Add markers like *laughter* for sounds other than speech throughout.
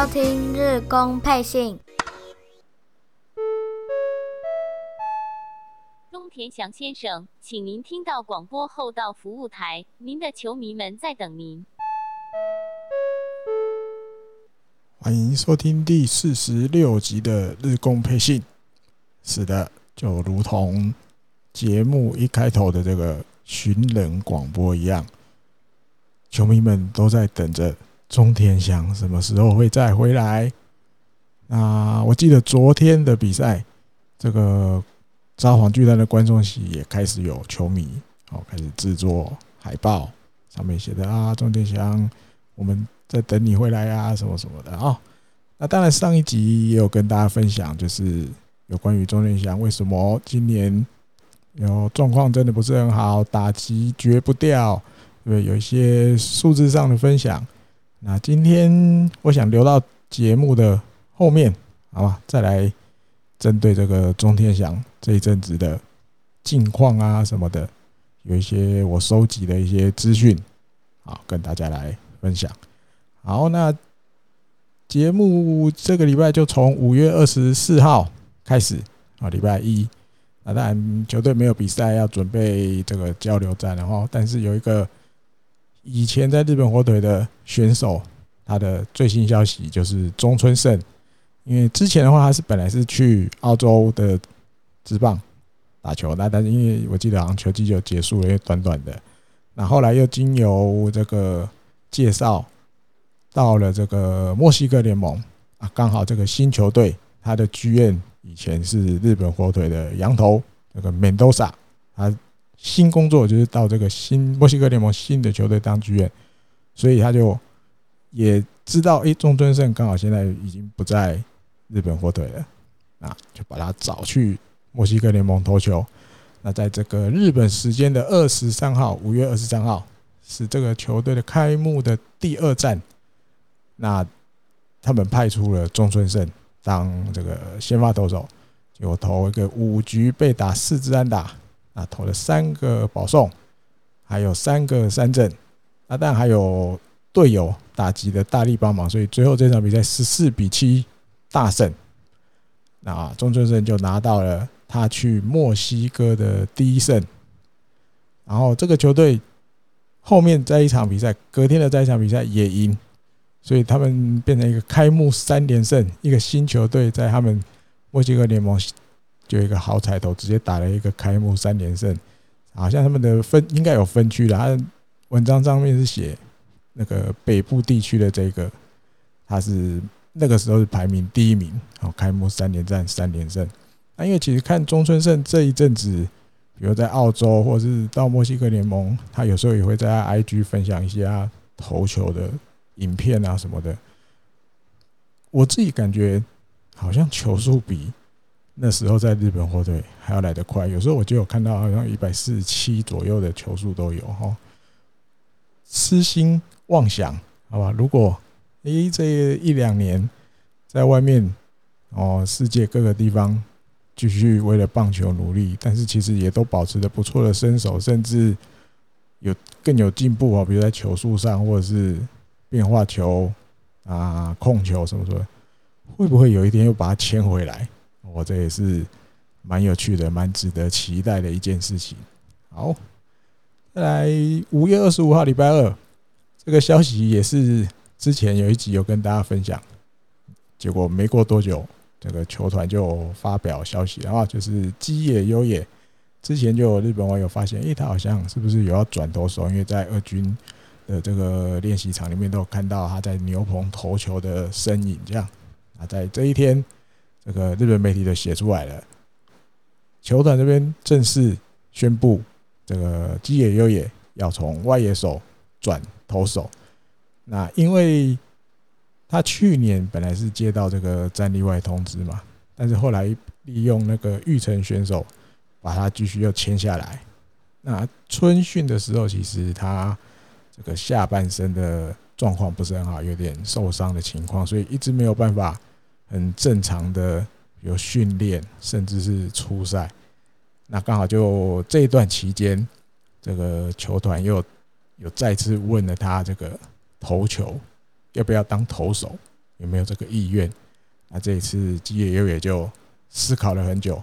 收听日工配信。中田翔先生，请您听到广播后到服务台，您的球迷们在等您。欢迎收听第四十六集的日工配信。是的，就如同节目一开头的这个寻人广播一样，球迷们都在等着中田翔什么时候会再回来。那我记得昨天的比赛，这个札幌巨蛋的观众席也开始有球迷哦，开始制作海报，上面写的啊，中田翔，我们在等你回来啊，什么什么的啊。那当然，上一集也有跟大家分享，就是有关于中田翔为什么今年有状况真的不是很好，打击绝不掉，对，有一些数字上的分享。那今天我想留到节目的后面，好吧，再来针对这个钟天祥这一阵子的近况啊什么的，有一些我收集的一些资讯，好，跟大家来分享。好，那节目这个礼拜就从五月二十四号开始啊，礼拜一。那当然球队没有比赛，要准备这个交流战，然后但是有一个以前在日本火腿的选手，他的最新消息就是中村胜，因为之前的话他是本来是去澳洲的职棒打球，那但是因为我记得好像球季就结束了，因为短短的，那后来又经由这个介绍到了这个墨西哥联盟啊，刚好这个新球队他的剧院。以前是日本火腿的羊头，这个门多萨，他新工作就是到这个新墨西哥联盟新的球队当剧院所以他就也知道，哎，中村胜刚好现在已经不在日本火腿了，啊，就把他找去墨西哥联盟投球。那在这个日本时间的二十三号，五月二十三号是这个球队的开幕的第二战，那他们派出了中村胜。当这个先发投手，就投一个五局被打四支安打，啊，投了三个保送，还有三个三振，啊，但还有队友打击的大力帮忙，所以最后这场比赛十四比七大胜，那中村胜就拿到了他去墨西哥的第一胜，然后这个球队后面在一场比赛，隔天的在一场比赛也赢。所以他们变成一个开幕三连胜，一个新球队在他们墨西哥联盟就一个好彩头，直接打了一个开幕三连胜。好像他们的分应该有分区的，他文章上面是写那个北部地区的这个，他是那个时候是排名第一名。好，开幕三连战三连胜。那因为其实看中村胜这一阵子，比如在澳洲或者是到墨西哥联盟，他有时候也会在 IG 分享一些他投球的。影片啊什么的，我自己感觉好像球速比那时候在日本火腿还要来得快。有时候我就有看到好像一百四十七左右的球速都有哈。痴心妄想，好吧？如果诶这一两年在外面哦，世界各个地方继续为了棒球努力，但是其实也都保持着不错的身手，甚至有更有进步啊，比如在球速上或者是。变化球啊，控球什么什么，会不会有一天又把它牵回来？我这也是蛮有趣的，蛮值得期待的一件事情。好，再来五月二十五号礼拜二，这个消息也是之前有一集有跟大家分享，结果没过多久，这个球团就发表消息了啊，就是基野优也，之前就有日本网友发现，诶，他好像是不是有要转投手？因为在二军。的这个练习场里面都有看到他在牛棚投球的身影，这样啊，在这一天，这个日本媒体都写出来了，球团这边正式宣布，这个基野优也要从外野手转投手。那因为他去年本来是接到这个战力外通知嘛，但是后来利用那个玉成选手把他继续又签下来。那春训的时候，其实他。这个下半身的状况不是很好，有点受伤的情况，所以一直没有办法很正常的有训练，甚至是初赛。那刚好就这一段期间，这个球团又有再次问了他这个投球要不要当投手，有没有这个意愿。那这一次基野优也就思考了很久，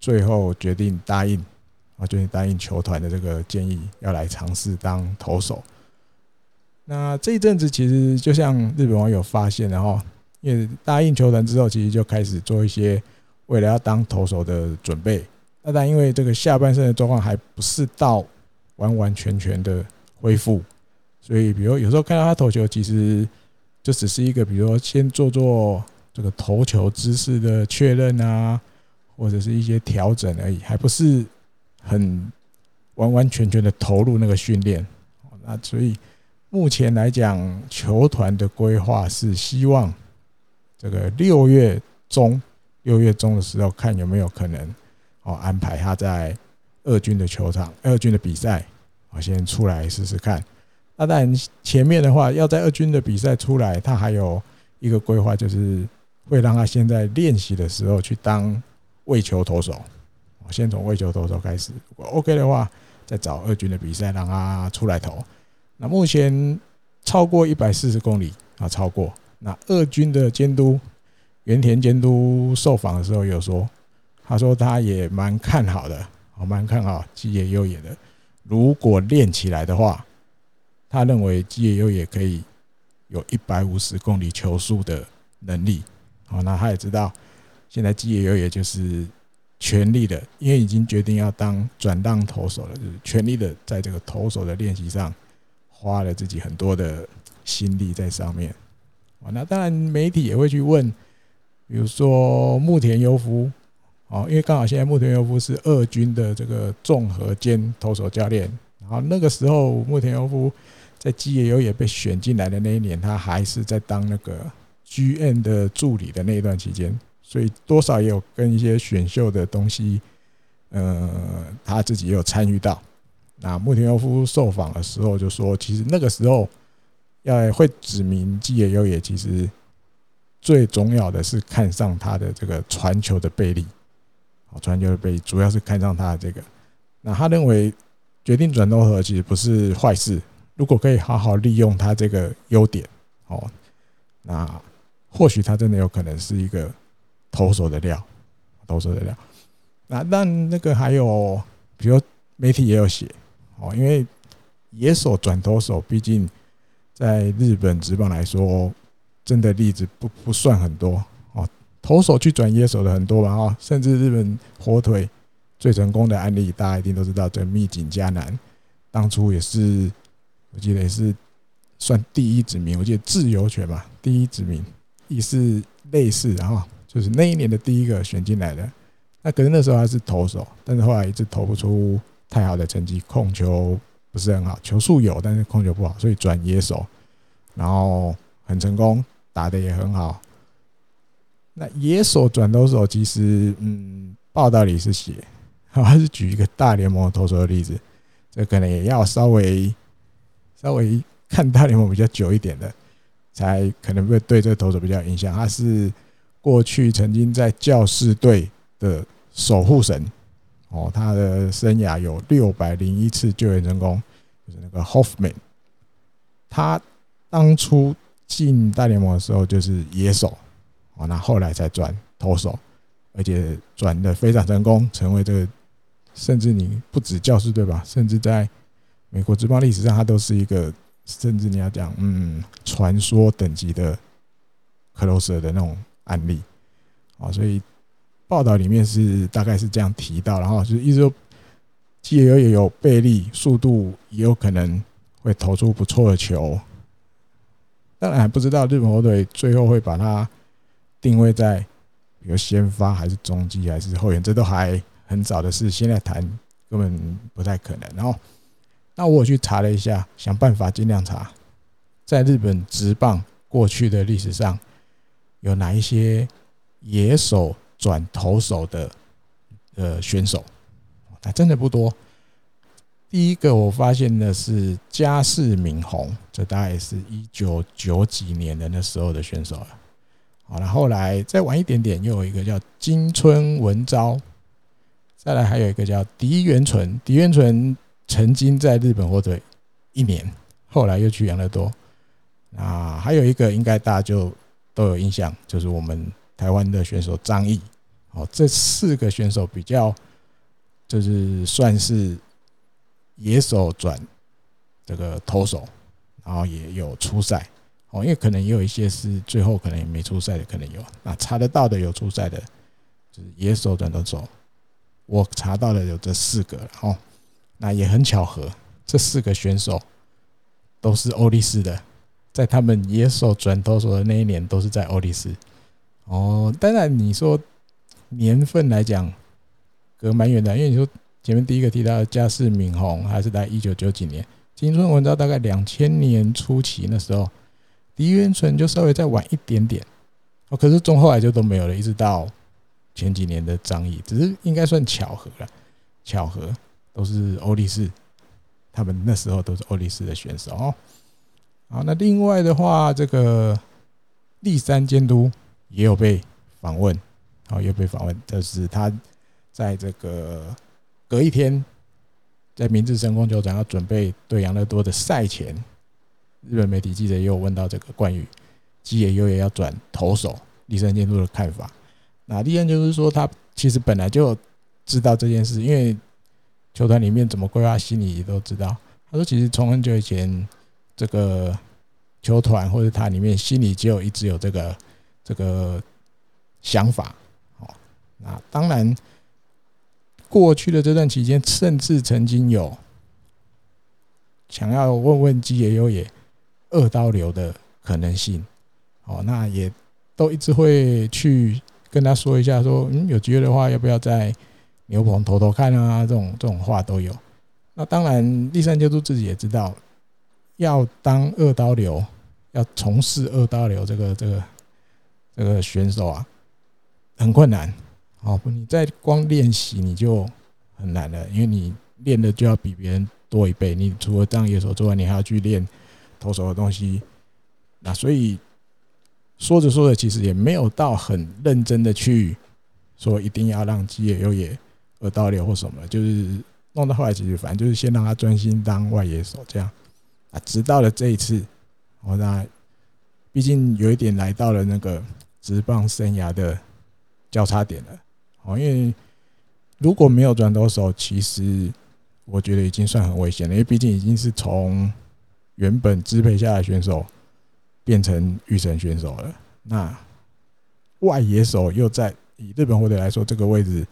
最后决定答应啊，决定答应球团的这个建议，要来尝试当投手。那这一阵子其实就像日本网友发现，然后因为答应球团之后，其实就开始做一些为了要当投手的准备。那但因为这个下半身的状况还不是到完完全全的恢复，所以比如有时候看到他投球，其实就只是一个，比如说先做做。这个投球姿势的确认啊，或者是一些调整而已，还不是很完完全全的投入那个训练。那所以目前来讲，球团的规划是希望这个六月中，六月中的时候看有没有可能哦安排他在二军的球场、二军的比赛，我先出来试试看。那当然前面的话，要在二军的比赛出来，他还有一个规划就是。会让他先在练习的时候去当喂球投手，我先从喂球投手开始。如果 OK 的话，再找二军的比赛让他出来投。那目前超过一百四十公里啊，超过。那二军的监督原田监督受访的时候有说，他说他也蛮看好的，我蛮看好基野优也的。如果练起来的话，他认为基野优也可以有一百五十公里球速的能力。好，那他也知道，现在基野优也就是全力的，因为已经决定要当转当投手了，就是全力的在这个投手的练习上花了自己很多的心力在上面。啊，那当然媒体也会去问，比如说木田优夫，哦，因为刚好现在木田优夫是二军的这个综合兼投手教练，然后那个时候木田优夫在吉野优也被选进来的那一年，他还是在当那个。G N 的助理的那一段期间，所以多少也有跟一些选秀的东西，呃，他自己也有参与到。那木田优夫受访的时候就说，其实那个时候要会指名吉野优也，其实最重要的是看上他的这个传球的背力，好，传球的背力主要是看上他的这个。那他认为决定转投手其实不是坏事，如果可以好好利用他这个优点，哦，那。或许他真的有可能是一个投手的料，投手的料。那但那个还有，比如媒体也有写哦，因为野手转投手，毕竟在日本职棒来说，真的例子不不算很多哦。投手去转野手的很多吧啊，甚至日本火腿最成功的案例，大家一定都知道，这糸井嘉男当初也是，我记得也是算第一指名，我记得自由拳吧，第一指名。也是类似，然后就是那一年的第一个选进来的。那可是那时候还是投手，但是后来一直投不出太好的成绩，控球不是很好，球速有，但是控球不好，所以转野手，然后很成功，打得也很好。那野手转投手，其实嗯，报道里是写，还是举一个大联盟投手的例子，这可能也要稍微稍微看大联盟比较久一点的。才可能会对这个投手比较有印象。他是过去曾经在教士队的守护神哦，他的生涯有六百零一次救援成功，就是那个 Hoffman。他当初进大联盟的时候就是野手哦，那后来才转投手，而且转的非常成功，成为这个甚至你不止教师队吧，甚至在美国职棒历史上，他都是一个。甚至你要讲，嗯，传说等级的 closer 的那种案例，啊，所以报道里面是大概是这样提到，然后就是意思说，吉野优也有背力，速度也有可能会投出不错的球。当然还不知道日本火腿最后会把它定位在，比如先发还是中继还是后援，这都还很早的事，现在谈根本不太可能。然后。那我去查了一下，想办法尽量查，在日本职棒过去的历史上，有哪一些野手转投手的呃选手？还真的不多。第一个我发现的是加世敏宏，这大概是一九九几年的那时候的选手了。好了，后来再晚一点点，又有一个叫金村文昭，再来还有一个叫狄元纯，狄元纯。曾经在日本火腿一年，后来又去养乐多。啊，还有一个应该大家就都有印象，就是我们台湾的选手张毅。哦，这四个选手比较就是算是野手转这个投手，然后也有出赛。哦，因为可能也有一些是最后可能也没出赛的，可能有。那查得到的有出赛的，就是野手转投手。我查到的有这四个哦，那也很巧合，这四个选手都是欧力士的，在他们野手转投手的那一年，都是在欧力斯。哦，当然你说。年份来讲，隔蛮远的，因为你说前面第一个提到的嘉世敏宏，还是在一九九几年，金春文到大概两千年初期那时候，狄元纯就稍微再晚一点点，哦，可是中后来就都没有了，一直到前几年的张毅，只是应该算巧合了，巧合都是欧力士，他们那时候都是欧力士的选手哦。好，那另外的话，这个第三监督也有被访问。好，又被访问，就是他在这个隔一天，在明治神宫球场要准备对养乐多的赛前，日本媒体记者又问到这个关于吉野优也要转投手，栗山监督的看法。那栗山就是说，他其实本来就知道这件事，因为球团里面怎么规划，心里也都知道。他说，其实从很久以前，这个球团或者他里面心里就一直有这个这个想法。啊当然，过去的这段期间，甚至曾经有想要问问吉野优也二刀流的可能性。哦，那也都一直会去跟他说一下，说嗯，有机会的话，要不要在牛棚投投看啊？这种这种话都有。那当然，立山监督自己也知道，要当二刀流，要从事二刀流这个这个这个选手啊，很困难。哦，不，你在光练习你就很难了，因为你练的就要比别人多一倍。你除了当野手之外，你还要去练投手的东西。那所以说着说着，其实也没有到很认真的去说一定要让基野优也二刀流或什么，就是弄到后来其实反正就是先让他专心当外野手这样。啊，直到了这一次，哦，那毕竟有一点来到了那个职棒生涯的交叉点了。哦，因为如果没有转投手，其实我觉得已经算很危险了，因为毕竟已经是从原本支配下的选手变成预选选手了。那外野手又在以日本火腿来说，这个位置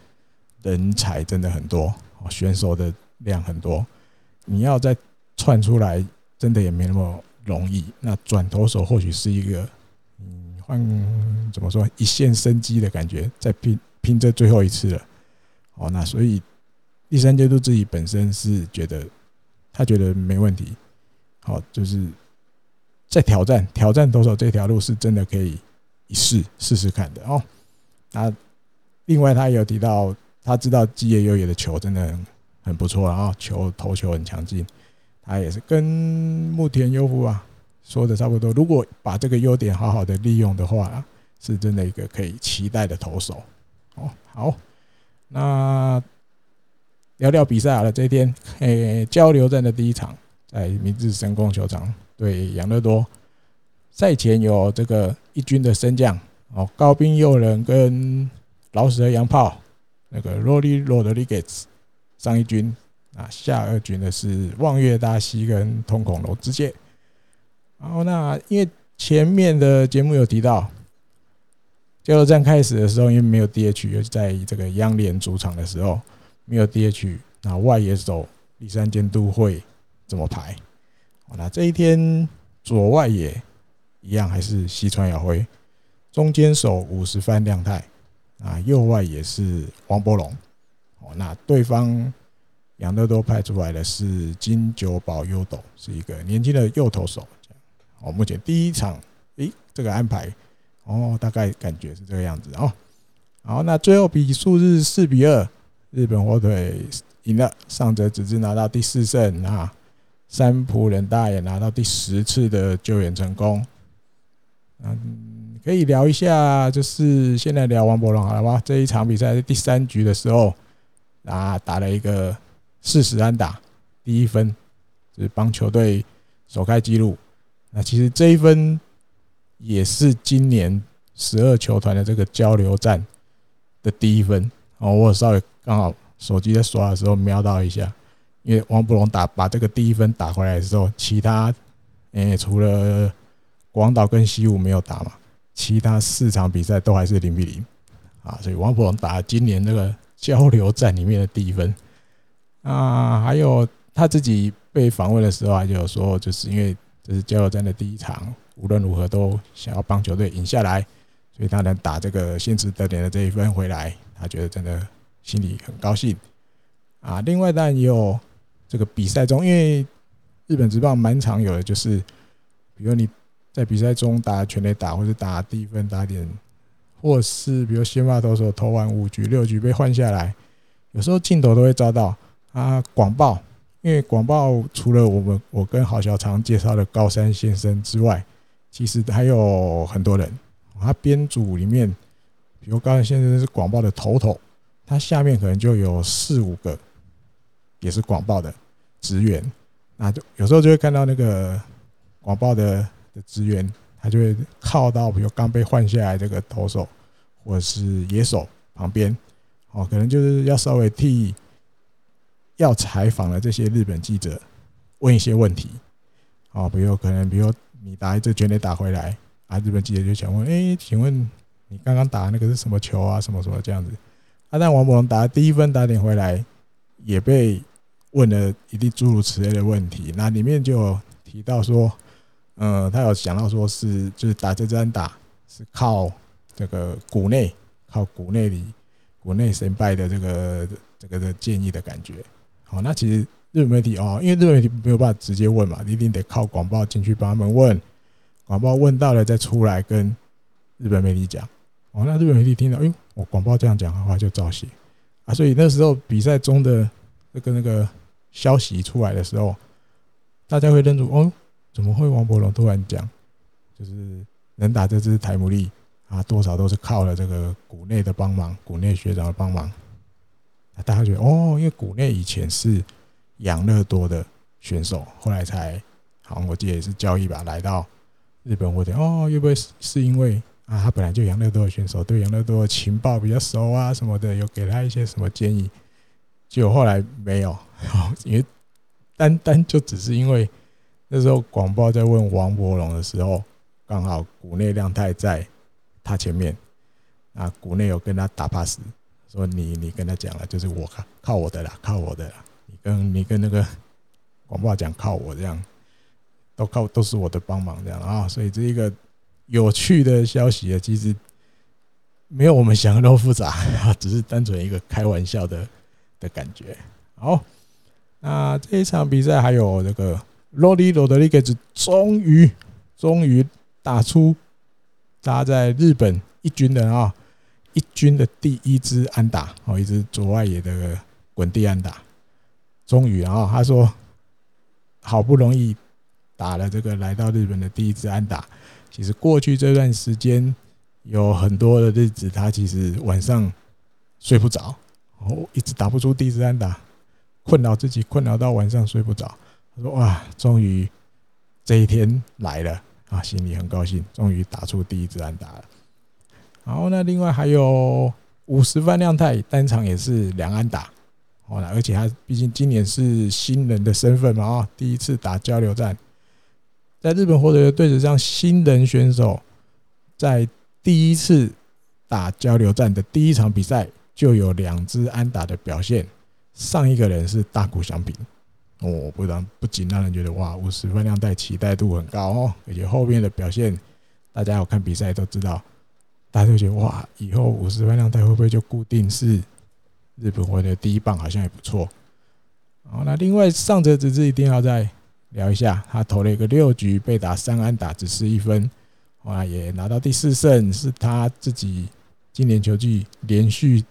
人才真的很多，选手的量很多，你要再窜出来，真的也没那么容易。那转投手或许是一个，嗯，换怎么说一线生机的感觉，在拼。拼这最后一次了，哦，那所以第三阶段自己本身是觉得，他觉得没问题，好，就是在挑战挑战投手这条路是真的可以一试试试看的哦。那另外他也有提到，他知道基野优也的球真的很很不错啊，球投球很强劲，他也是跟木田优夫啊说的差不多。如果把这个优点好好的利用的话，是真的一个可以期待的投手。哦，好，那聊聊比赛好了。这一天，诶，交流战的第一场在明治神宫球场对养乐多。赛前有这个一军的升降哦，高滨祐人跟老死的洋炮那个罗里罗德里格斯上一军啊，下二军的是望月大西跟通孔楼之介。然后那因为前面的节目有提到。交流战开始的时候，因为没有 DH，又在这个央联主场的时候没有 DH，那外野手第三监督会怎么排？那这一天左外野一样还是西川遥辉，中间手五十番亮太，啊右外也是王柏融，哦那对方养乐多派出来的是金久保优斗，是一个年轻的右投手。哦，目前第一场，诶，这个安排。哦，大概感觉是这个样子哦。好，那最后比数是四比二，日本火腿赢了，上泽直之拿到第四胜啊。三浦稔大也拿到第十次的救援成功。嗯，可以聊一下，就是现在聊王柏融好了吧？这一场比赛是第三局的时候啊，打了一个四十安打，第一分，就是帮球队首开纪录。那其实这一分。也是今年十二球团的这个交流战的第一分哦。我稍微刚好手机在刷的时候瞄到一下，因为王柏融打把这个第一分打回来的时候，其他诶、除了广岛跟西武没有打嘛，其他四场比赛都还是零比零啊。所以王柏融打今年那个交流战里面的第一分啊，还有他自己被访问的时候，还就有说，就是因为这是交流战的第一场。无论如何都想要帮球队赢下来，所以他能打这个先取得点的这一分回来，他觉得真的心里很高兴啊。另外当然也有这个比赛中，因为日本职棒蛮常有的，就是比如你在比赛中打全垒打，或者打低分打点，或是比如先发投手投完五局六局被换下来，有时候镜头都会遭到啊广报，因为广报除了我们我跟郝小长介绍的高山先生之外。其实还有很多人，他编组里面，比如刚才先生是广报的头头，他下面可能就有四五个，也是广报的职员，那就有时候就会看到那个广报的的职员，他就会靠到比如刚被换下来这个投手或者是野手旁边，哦，可能就是要稍微替要采访的这些日本记者问一些问题，哦，比如可能比如。你打一支全垒打回来啊，日本记者就想问：哎，请问你刚刚打那个是什么球啊？什么什么这样子？啊，但王柏融打第一分打点回来，也被问了一定诸如此类的问题。那里面就提到说，呃，他有想到说是就是打这支打是靠这个股内靠股内里股内神拜的这个这个的建议的感觉。好，那其实。日本媒体哦，因为日本媒体没有办法直接问嘛，一定得靠广报进去帮他们问，广报问到了再出来跟日本媒体讲。哦，那日本媒体听到，哎，我广报这样讲的话就照写啊。所以那时候比赛中的那个那个消息出来的时候，大家会认出哦，怎么会王柏融突然讲，就是能打这支台姆利啊，多少都是靠了这个谷内的帮忙，谷内学长的帮忙。大家觉得哦，因为谷内以前是。养乐多的选手，后来才好像我记得也是交易吧，来到日本或者哦，会不会是因为啊，他本来就养乐多的选手，对养乐多的情报比较熟啊什么的，有给他一些什么建议？结果后来没有，*laughs* 因为单单就只是因为那时候广报在问王柏融的时候，刚好谷内亮太在他前面，啊，谷内有跟他打 pass，说你你跟他讲了，就是我靠靠我的啦，靠我的啦。你跟你跟那个广播讲靠我这样，都靠都是我的帮忙这样啊，所以这一个有趣的消息啊，其实没有我们想的那么复杂 *laughs* 啊，只是单纯一个开玩笑的的感觉。好，那这一场比赛还有这个罗里罗德里格兹终于终于打出他在日本一军的啊一军的第一支安打哦，一支左外野的滚地安打。终于啊，他说好不容易打了这个来到日本的第一支安打。其实过去这段时间有很多的日子，他其实晚上睡不着，哦，一直打不出第一支安打，困扰自己，困扰到晚上睡不着。他说：“哇，终于这一天来了啊，心里很高兴，终于打出第一支安打了。”然后呢，另外还有五十万量态单场也是两安打。哦，而且他毕竟今年是新人的身份嘛，啊，第一次打交流战，在日本获得的对子上，新人选手在第一次打交流战的第一场比赛就有两支安打的表现，上一个人是大谷翔平，哦，不然不仅让人觉得哇，五十番亮太期待度很高哦，而且后面的表现，大家有看比赛都知道，大家就觉得哇，以后五十番亮太会不会就固定是？日本回的第一棒好像也不错。好，那另外上泽直之一定要再聊一下，他投了一个六局被打三安打，只失一分，哇，也拿到第四胜，是他自己今年球季连续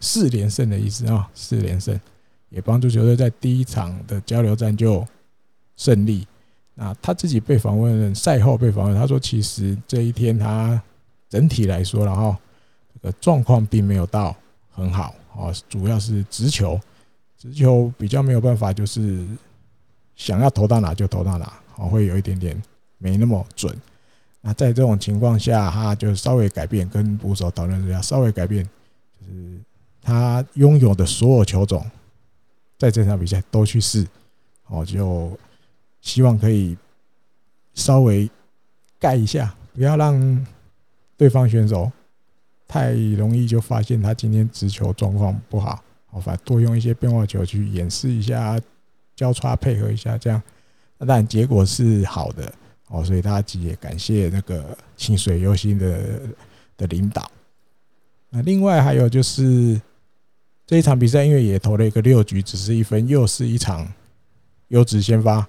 四连胜的意思啊，四连胜也帮助球队在第一场的交流战就胜利。那他自己被访问，赛后被访问，他说其实这一天他整体来说，然后这个状况并没有到很好。哦，主要是直球，直球比较没有办法，就是想要投到哪就投到哪，哦，会有一点点没那么准。那在这种情况下，他就稍微改变，跟捕手讨论一下，稍微改变，就是他拥有的所有球种，在这场比赛都去试，哦，就希望可以稍微盖一下，不要让对方选手太容易就发现他今天直球状况不好，好，反多用一些变化球去演示一下。交叉配合一下，这样，那当然结果是好的哦，所以大家也感谢那个清水优心的的领导。那另外还有就是这一场比赛，因为也投了一个六局，只是一分，又是一场优质先发，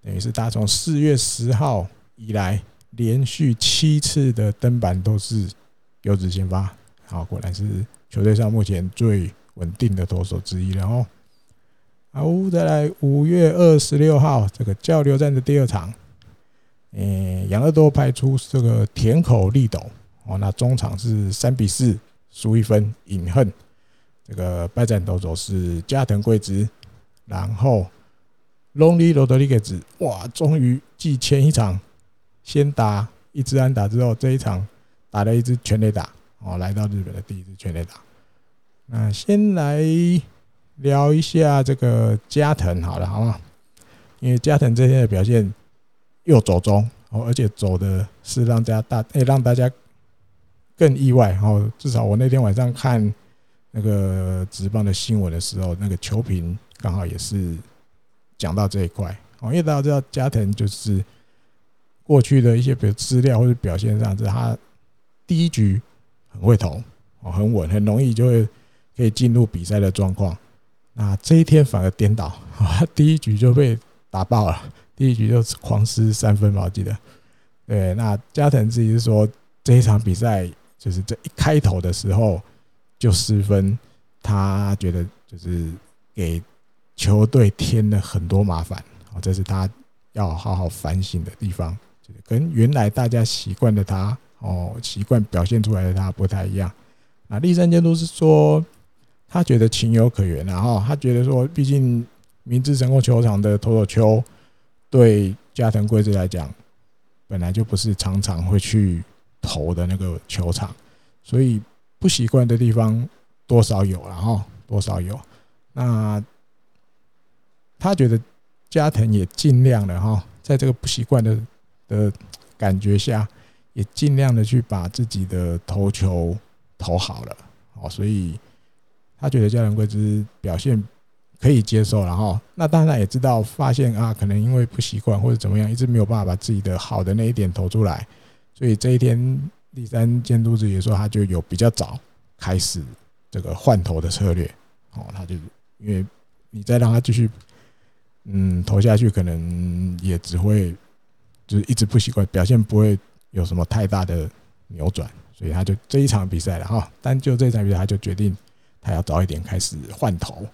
等于是他从四月十号以来连续七次的登板都是优质先发，好，果然是球队上目前最稳定的投手之一了哦。好，再来五月二十六号这个交流战的第二场，诶，养乐多派出这个田口丽斗哦，那中场是三比四输一分，饮恨。这个败战投手是加藤贵之，然后 Lonely Rodriguez，哇，终于继前一场先打一支安打之后，这一场打了一支全垒打哦，来到日本的第一支全垒打。那先来。聊一下这个加藤好了，好吗？因为加藤这天的表现又走中哦，而且走的是让大家大诶，让大家更意外哦。至少我那天晚上看那个直棒的新闻的时候，那个球评刚好也是讲到这一块哦。因为大家知道加藤就是过去的一些比如资料或者表现上，是他第一局很会投哦，很稳，很容易就会可以进入比赛的状况。那这一天反而颠倒，第一局就被打爆了，第一局就狂失三分吧，我记得。对，那加藤自己是说，这一场比赛就是这一开头的时候就失分，他觉得就是给球队添了很多麻烦，哦，这是他要好好反省的地方，跟原来大家习惯的他，哦，习惯表现出来的他不太一样。那第三监督是说。他觉得情有可原，然后他觉得说，毕竟明治神宫球场的投手丘对加藤贵之来讲，本来就不是常常会去投的那个球场，所以不习惯的地方多少有，然后多少有。那他觉得加藤也尽量的哈，在这个不习惯的的感觉下，也尽量的去把自己的投球投好了，哦，所以。他觉得加藤贵之表现可以接受，然后那当然也知道，发现啊，可能因为不习惯或者怎么样，一直没有办法把自己的好的那一点投出来，所以这一天第三监督自己说，他就有比较早开始这个换投的策略，哦，他就因为你再让他继续嗯投下去，可能也只会就是一直不习惯，表现不会有什么太大的扭转，所以他就这一场比赛了哈，但就这场比赛，他就决定。他要早一点开始换投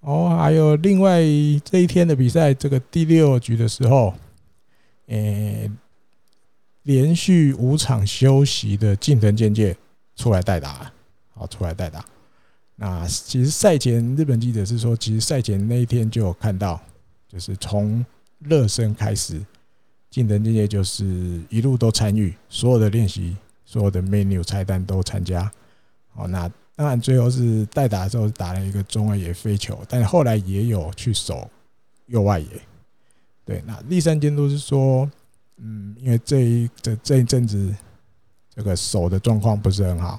哦，还有另外这一天的比赛，这个第六局的时候，诶，连续五场休息的近藤健介出来代打，好，出来代打。那其实赛前日本记者是说，其实赛前那一天就有看到，就是从热身开始，近藤健介就是一路都参与所有的练习，所有的 menu 菜单都参加。好，那。当然，最后是代打的时候打了一个中外野飞球，但是后来也有去守右外野。对，那第三监督是说，嗯，因为这一这这一阵子这个手的状况不是很好，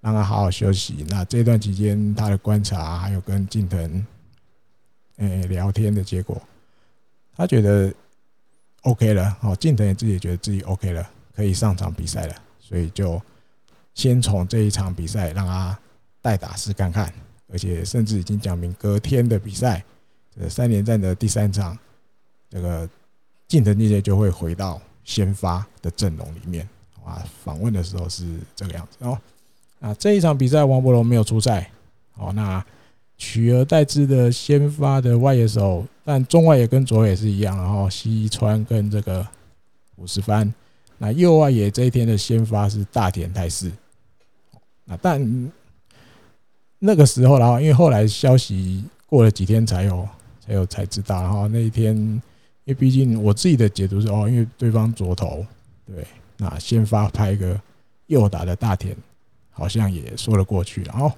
让他好好休息。那这段期间他的观察还有跟近藤诶聊天的结果，他觉得 OK 了。哦，近藤也自己也觉得自己 OK 了，可以上场比赛了，所以就先从这一场比赛让他。代打试看看，而且甚至已经讲明隔天的比赛，这三连战的第三场，这个近藤健介就会回到先发的阵容里面。啊，访问的时候是这个样子哦。啊，这一场比赛王柏融没有出赛。哦，那取而代之的先发的外野手，但中外野跟左野是一样，然后西川跟这个五十番。那右外野这一天的先发是大田泰示。那但。那个时候，然后因为后来消息过了几天才有，才有才知道。然后那一天，因为毕竟我自己的解读是哦，因为对方左投，对，那先发拍一个右打的大田，好像也说得过去然后。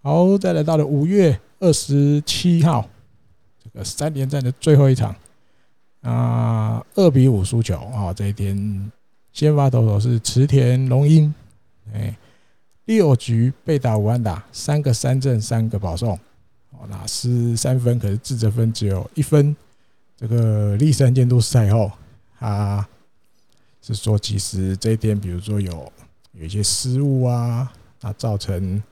好，再来到了五月二十七号，这个三连战的最后一场啊，二比五输球啊，这一天先发投手是池田龙英，哎，六局被打五安打，三个三振，三个保送。哦，那失三分，可是自责分只有一分。这个立山监督赛后，他是说，其实这一天，比如说有有一些失误啊，那造成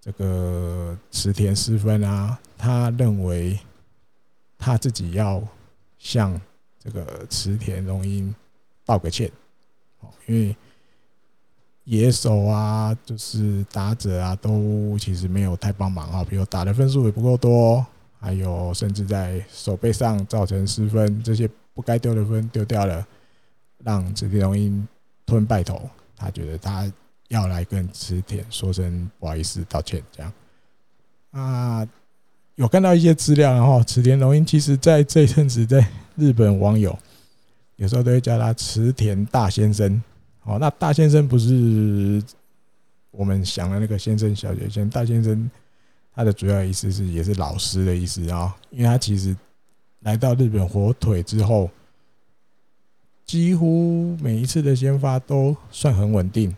这个池田失分啊，他认为他自己要向这个池田荣英道个歉。哦，因为。野手啊，就是打者啊，都其实没有太帮忙啊。比如打的分数也不够多，还有甚至在手背上造成失分，这些不该丢的分丢掉了，让池田荣英吞败头。他觉得他要来跟池田说声不好意思道歉，这样啊。有看到一些资料，然后池田龙英其实在这一阵子，在日本网友有时候都会叫他池田大先生。哦，那大先生不是我们想的那个先生、小姐先大先生，他的主要意思是也是老师的意思啊，因为他其实来到日本火腿之后，几乎每一次的先发都算很稳定。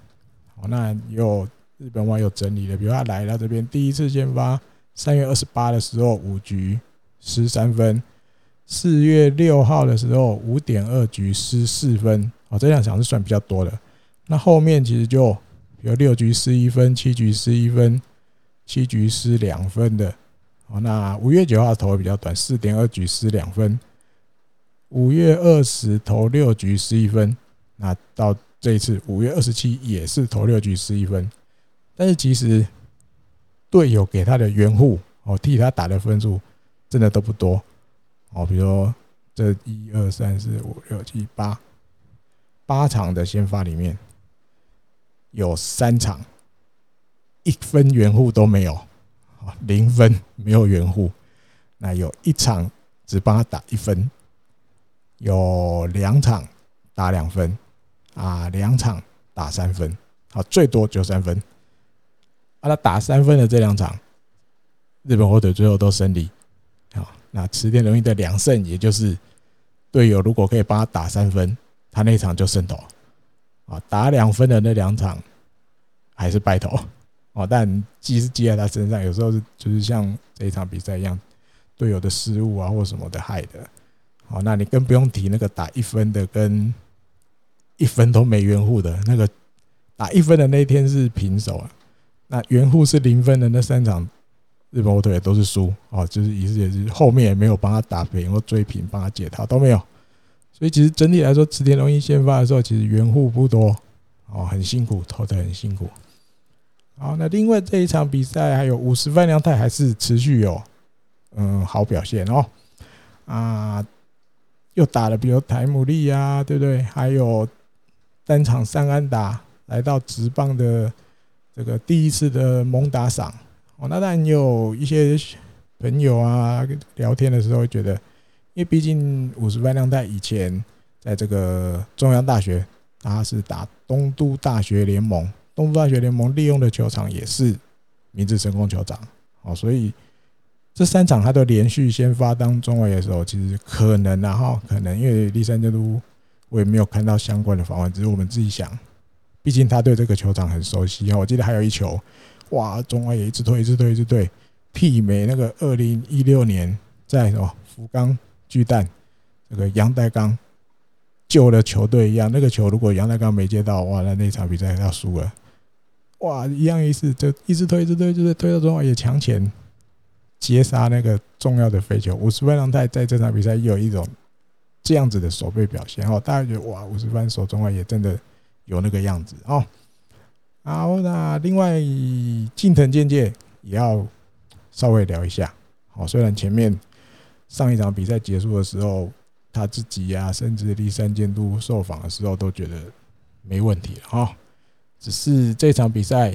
哦，那有日本网友整理的，比如他来到这边第一次先发，三月二十八的时候五局失三分，四月六号的时候五点二局失四分。哦，这两场是算比较多的。那后面其实就有六局失一分，七局失一分，七局失两分的。哦，那五月九号投的比较短，四点二局失两分。五月二十投六局失一分。那到这一次五月二十七也是投六局失一分。但是其实队友给他的援护哦，替他打的分数真的都不多。哦，比如说这一二三四五六七八。八场的先发里面，有三场一分援护都没有，零分没有援护。那有一场只帮他打一分，有两场打两分，啊，两场打三分，好，最多就三分。啊，他打三分的这两场，日本火腿最后都胜利。好，那池田龙一的两胜，也就是队友如果可以帮他打三分。他那场就胜投，啊，打两分的那两场还是败投，哦，但记是记在他身上，有时候是就是像这一场比赛一样，队友的失误啊或什么的害的，好，那你更不用提那个打一分的跟一分都没援护的那个，打一分的那天是平手啊，那援护是零分的那三场，日本火腿都是输，哦，就是意思也是后面也没有帮他打平或追平，帮他解套都没有。所以其实整体来说，池田龙一先发的时候，其实援护不多，哦，很辛苦，投的很辛苦。好，那另外这一场比赛还有五十万良太还是持续有嗯好表现哦，啊，又打了比如台姆利啊，对不对？还有单场三安打，来到职棒的这个第一次的猛打赏哦。那当然有一些朋友啊聊天的时候觉得。因为毕竟五十番良太以前在这个中央大学，他是打东都大学联盟，东都大学联盟利用的球场也是明治神宫球场，哦，所以这三场他都连续先发当中卫的时候，其实可能然后可能因为立山监督我也没有看到相关的访问，只是我们自己想，毕竟他对这个球场很熟悉啊。我记得还有一球，哇，中外也一直推，一直推，一直推，媲美那个二零一六年在什么福冈。巨蛋，这个杨代钢救了球队一样，那个球如果杨代钢没接到，哇，那那场比赛要输了。哇，一样意思，就一直推，一直推，就是推到中外野墙前，截杀那个重要的飞球。五十番良太在这场比赛也有一种这样子的手背表现哦，大家觉得哇，五十番手中外也真的有那个样子哦。好，那另外近藤健介也要稍微聊一下。好，虽然前面。上一场比赛结束的时候，他自己、啊，甚至立山监督受访的时候都觉得没问题哈。只是这场比赛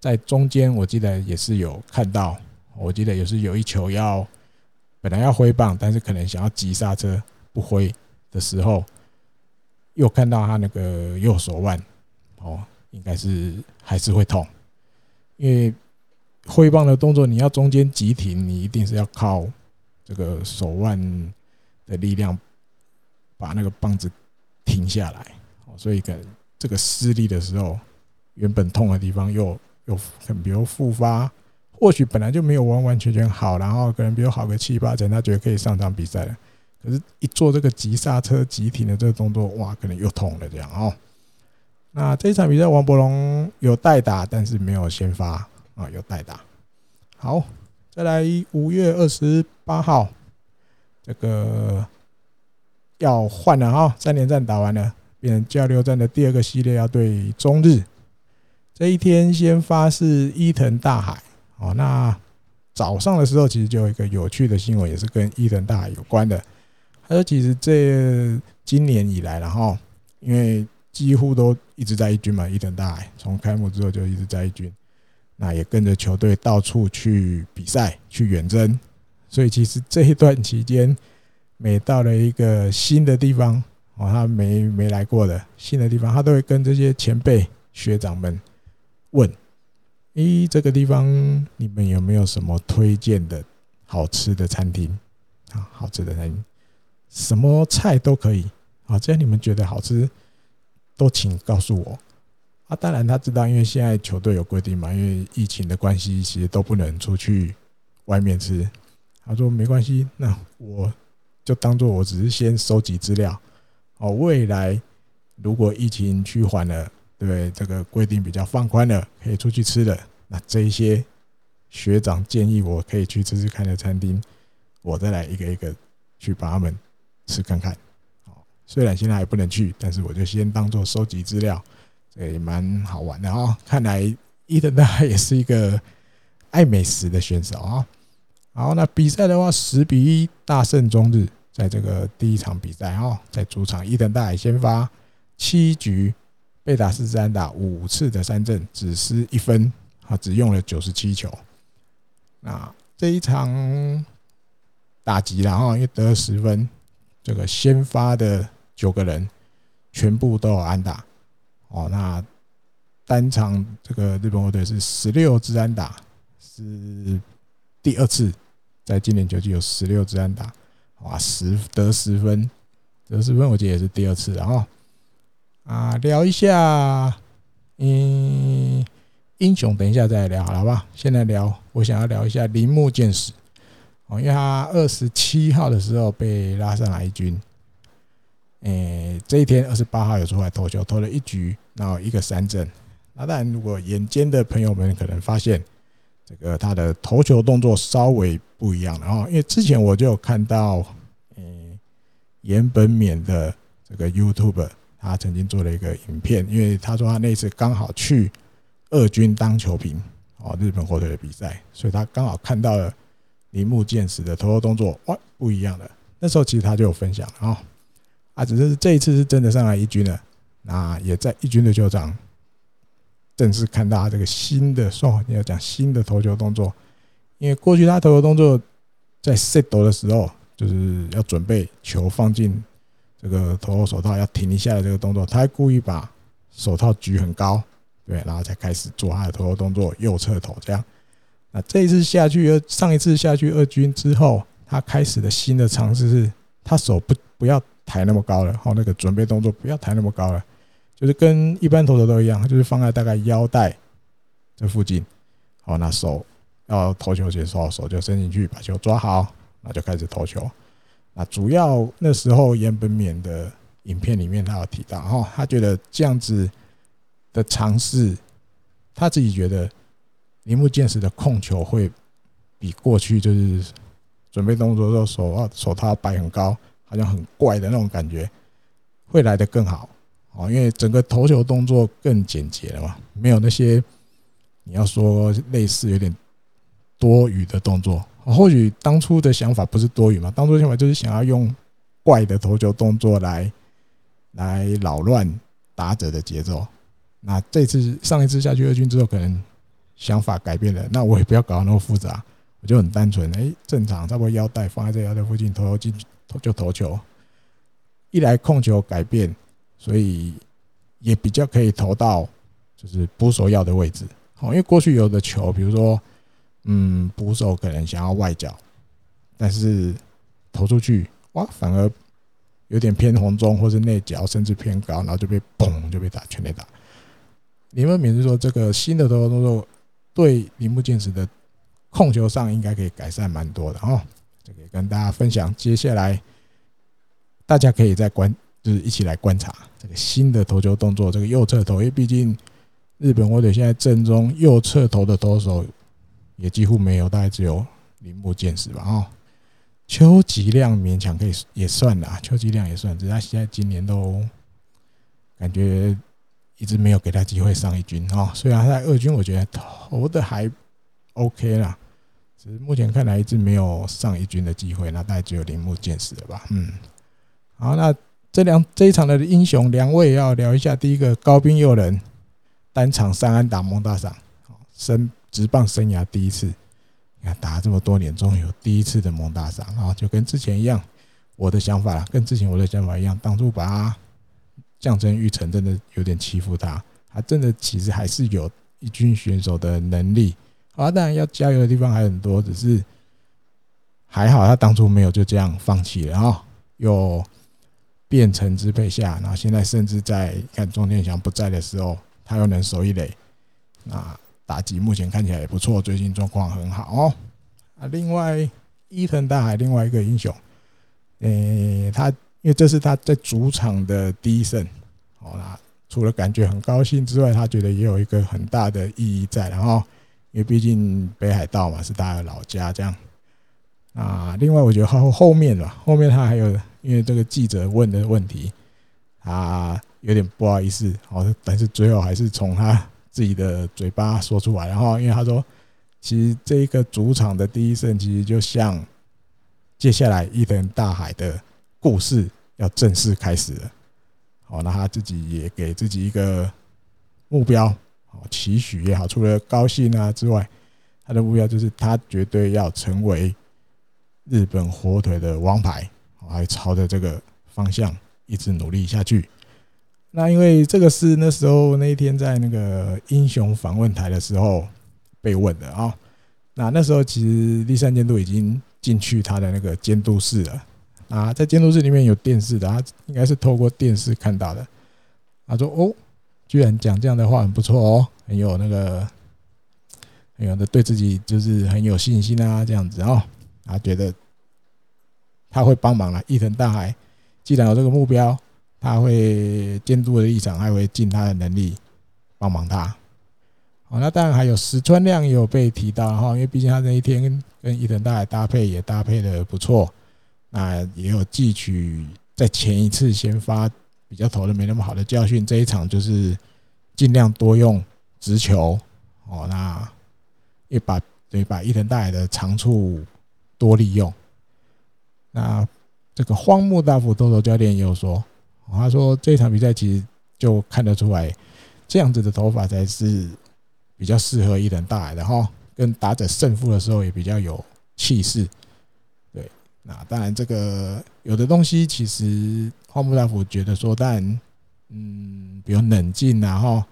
在中间，我记得也是有看到，我记得也是有一球要本来要挥棒，但是可能想要急刹车不挥的时候，又看到他那个右手腕，哦，应该是还是会痛，因为挥棒的动作你要中间急停，你一定是要靠这个手腕的力量把那个棒子停下来，哦，所以可这个施力的时候，原本痛的地方又又很比如复发，或许本来就没有完完全全好，然后可能比如好个七八成，他觉得可以上场比赛了。可是，一做这个急刹车、急停的这个动作，哇，可能又痛了这样哦。那这一场比赛，王柏融有代打，但是没有先发啊，有代打。好，再来五月二十八号，这个要换了哈，三连战打完了，变成交流战的第二个系列要对中日。这一天先发是伊藤大海哦。那早上的时候，其实就有一个有趣的新闻，也是跟伊藤大海有关的。他说：“其实这今年以来，然后因为几乎都一直在一军嘛，伊藤大海从开幕之后就一直在一军，那也跟着球队到处去比赛、去远征，所以其实这一段期间，每到了一个新的地方哦，他没没来过的新的地方，他都会跟这些前辈学长们问：‘咦，这个地方你们有没有什么推荐的好吃的餐厅啊？好吃的餐厅。’”什么菜都可以啊，只要你们觉得好吃，都请告诉我啊。当然他知道，因为现在球队有规定嘛，因为疫情的关系，其实都不能出去外面吃。他说没关系，那我就当做我只是先收集资料哦。未来如果疫情趋缓了，对这个规定比较放宽了，可以出去吃的，那这一些学长建议我可以去吃吃看的餐厅，我再来一个一个去把他们。吃看看，虽然现在还不能去，但是我就先当做收集资料，这也蛮好玩的啊。看来伊藤大海也是一个爱美食的选手啊。好，那比赛的话，十比一大胜中日，在这个第一场比赛啊，在主场伊藤大海先发七局被打四支安打五次的三振，只失一分啊，只用了九十七球。那这一场打击了啊，因为得了十分。这个先发的九个人全部都有安打哦，那单场这个日本火腿是十六支安打，是第二次在今年球季有十六支安打，哇，十得十分，得十分，我记得也是第二次了哈。啊，聊一下，嗯，英雄，等一下再聊好了，吧？现在聊，我想要聊一下铃木健矢。哦，因为他二十七号的时候被拉上来一军，诶，这一天二十八号有出来投球，投了一局，然后一个三振。那当然，如果眼尖的朋友们可能发现，这个他的投球动作稍微不一样了哦。因为之前我就有看到，诶，岩本勉的这个 YouTube，他曾经做了一个影片，因为他说他那次刚好去二军当球评哦，日本火腿的比赛，所以他刚好看到了。铃木健矢的投球动作哇，不一样的。那时候其实他就有分享啊，啊，只是这一次是真的上来一军了，那也在一军的球场正式看到他这个新的说，你要讲新的投球动作，因为过去他投球动作在 set 的时候，就是要准备球放进这个投手手套要停一下的这个动作，他还故意把手套举很高，对，然后才开始做他的投球动作，右侧投这样。那这一次下去，上一次下去二军之后，他开始的新的尝试是，他手不不要抬那么高了，好，那个准备动作不要抬那么高了，就是跟一般投手都一样，就是放在大概腰带这附近，好，那手要投球前，手手就伸进去把球抓好，那就开始投球。那主要那时候岩本勉的影片里面他有提到，哈，他觉得这样子的尝试，他自己觉得。铃木健史的控球会比过去就是准备动作的时候手啊手套摆很高，好像很怪的那种感觉，会来得更好哦，因为整个投球动作更简洁了嘛，没有那些你要说类似有点多余的动作。或许当初的想法不是多余嘛，当初想法就是想要用怪的投球动作来来扰乱打者的节奏。那这次上一次下去二军之后，可能。想法改变了，那我也不要搞那么复杂，我就很单纯，哎，正常，差不多腰带放在这腰带附近，投球进投就投球。一来控球改变，所以也比较可以投到就是捕手要的位置。好，因为过去有的球，比如说，嗯，捕手可能想要外角，但是投出去哇，反而有点偏红中或是内角，甚至偏高，然后就被嘣就被打全垒打。林文敏是说，这个新的投球动作对铃木健矢的控球上应该可以改善蛮多的哦。这个跟大家分享，接下来大家可以再观，就是一起来观察这个新的投球动作。这个右侧投，因为毕竟日本火腿现在正中右侧投的投手也几乎没有，大概只有铃木健矢吧。哦，秋吉亮勉强可以也算啦，秋吉亮也算，只是他现在今年都感觉一直没有给他机会上一军哦。虽然他在二军，我觉得投的还 OK 啦。只是目前看来一直没有上一军的机会，那大概只有铃木健矢了吧？嗯，好，那这两这一场的英雄两位要聊一下。第一个高滨祐人单场三安打蒙大赏，生职棒生涯第一次，你看打了这么多年，终于有第一次的蒙大赏，然后就跟之前一样，我的想法跟之前我的想法一样，当初把他降成育成真的有点欺负他，他真的其实还是有一军选手的能力。啊，当然要加油的地方还很多，只是还好他当初没有就这样放弃了啊，又变成支配下，然后现在甚至在看钟天祥不在的时候，他又能守一垒，那打击目前看起来也不错，最近状况很好哦。啊，另外伊藤大海另外一个英雄，诶，他因为这是他在主场的第一胜，好啦，除了感觉很高兴之外，他觉得也有一个很大的意义在，然后。因为毕竟北海道嘛，是他的老家，这样。啊，另外我觉得后后面吧，后面他还有，因为这个记者问的问题，他有点不好意思，哦，但是最后还是从他自己的嘴巴说出来，然后因为他说，其实这一个主场的第一胜，其实就像接下来伊藤大海的故事要正式开始了。好，那他自己也给自己一个目标。好期许也好，除了高兴啊之外，他的目标就是他绝对要成为日本火腿的王牌，还朝着这个方向一直努力下去。那因为这个是那时候那一天在那个英雄访问台的时候被问的啊。那那时候其实栗山监督已经进去他的那个监督室了啊，在监督室里面有电视的，他应该是透过电视看到的。他说：“哦。”居然讲这样的话很不错哦，很有那个，很有的对自己就是很有信心啊，这样子哦，他觉得他会帮忙了。伊藤大海既然有这个目标，他会监督的立场，还会尽他的能力帮忙他。好，那当然还有石川亮也有被提到哈，因为毕竟他那一天跟伊藤大海搭配也搭配的不错，那也有汲取在前一次先发。比较投的没那么好的教训，这一场就是尽量多用直球哦，那也把等于把伊藤大海的长处多利用。那这个荒木大辅投手教练也有说，他说这场比赛其实就看得出来，这样子的投法才是比较适合伊藤大海的哈，跟打者胜负的时候也比较有气势。对，那当然这个有的东西其实。荒木大辅觉得说，但嗯，比如冷静然后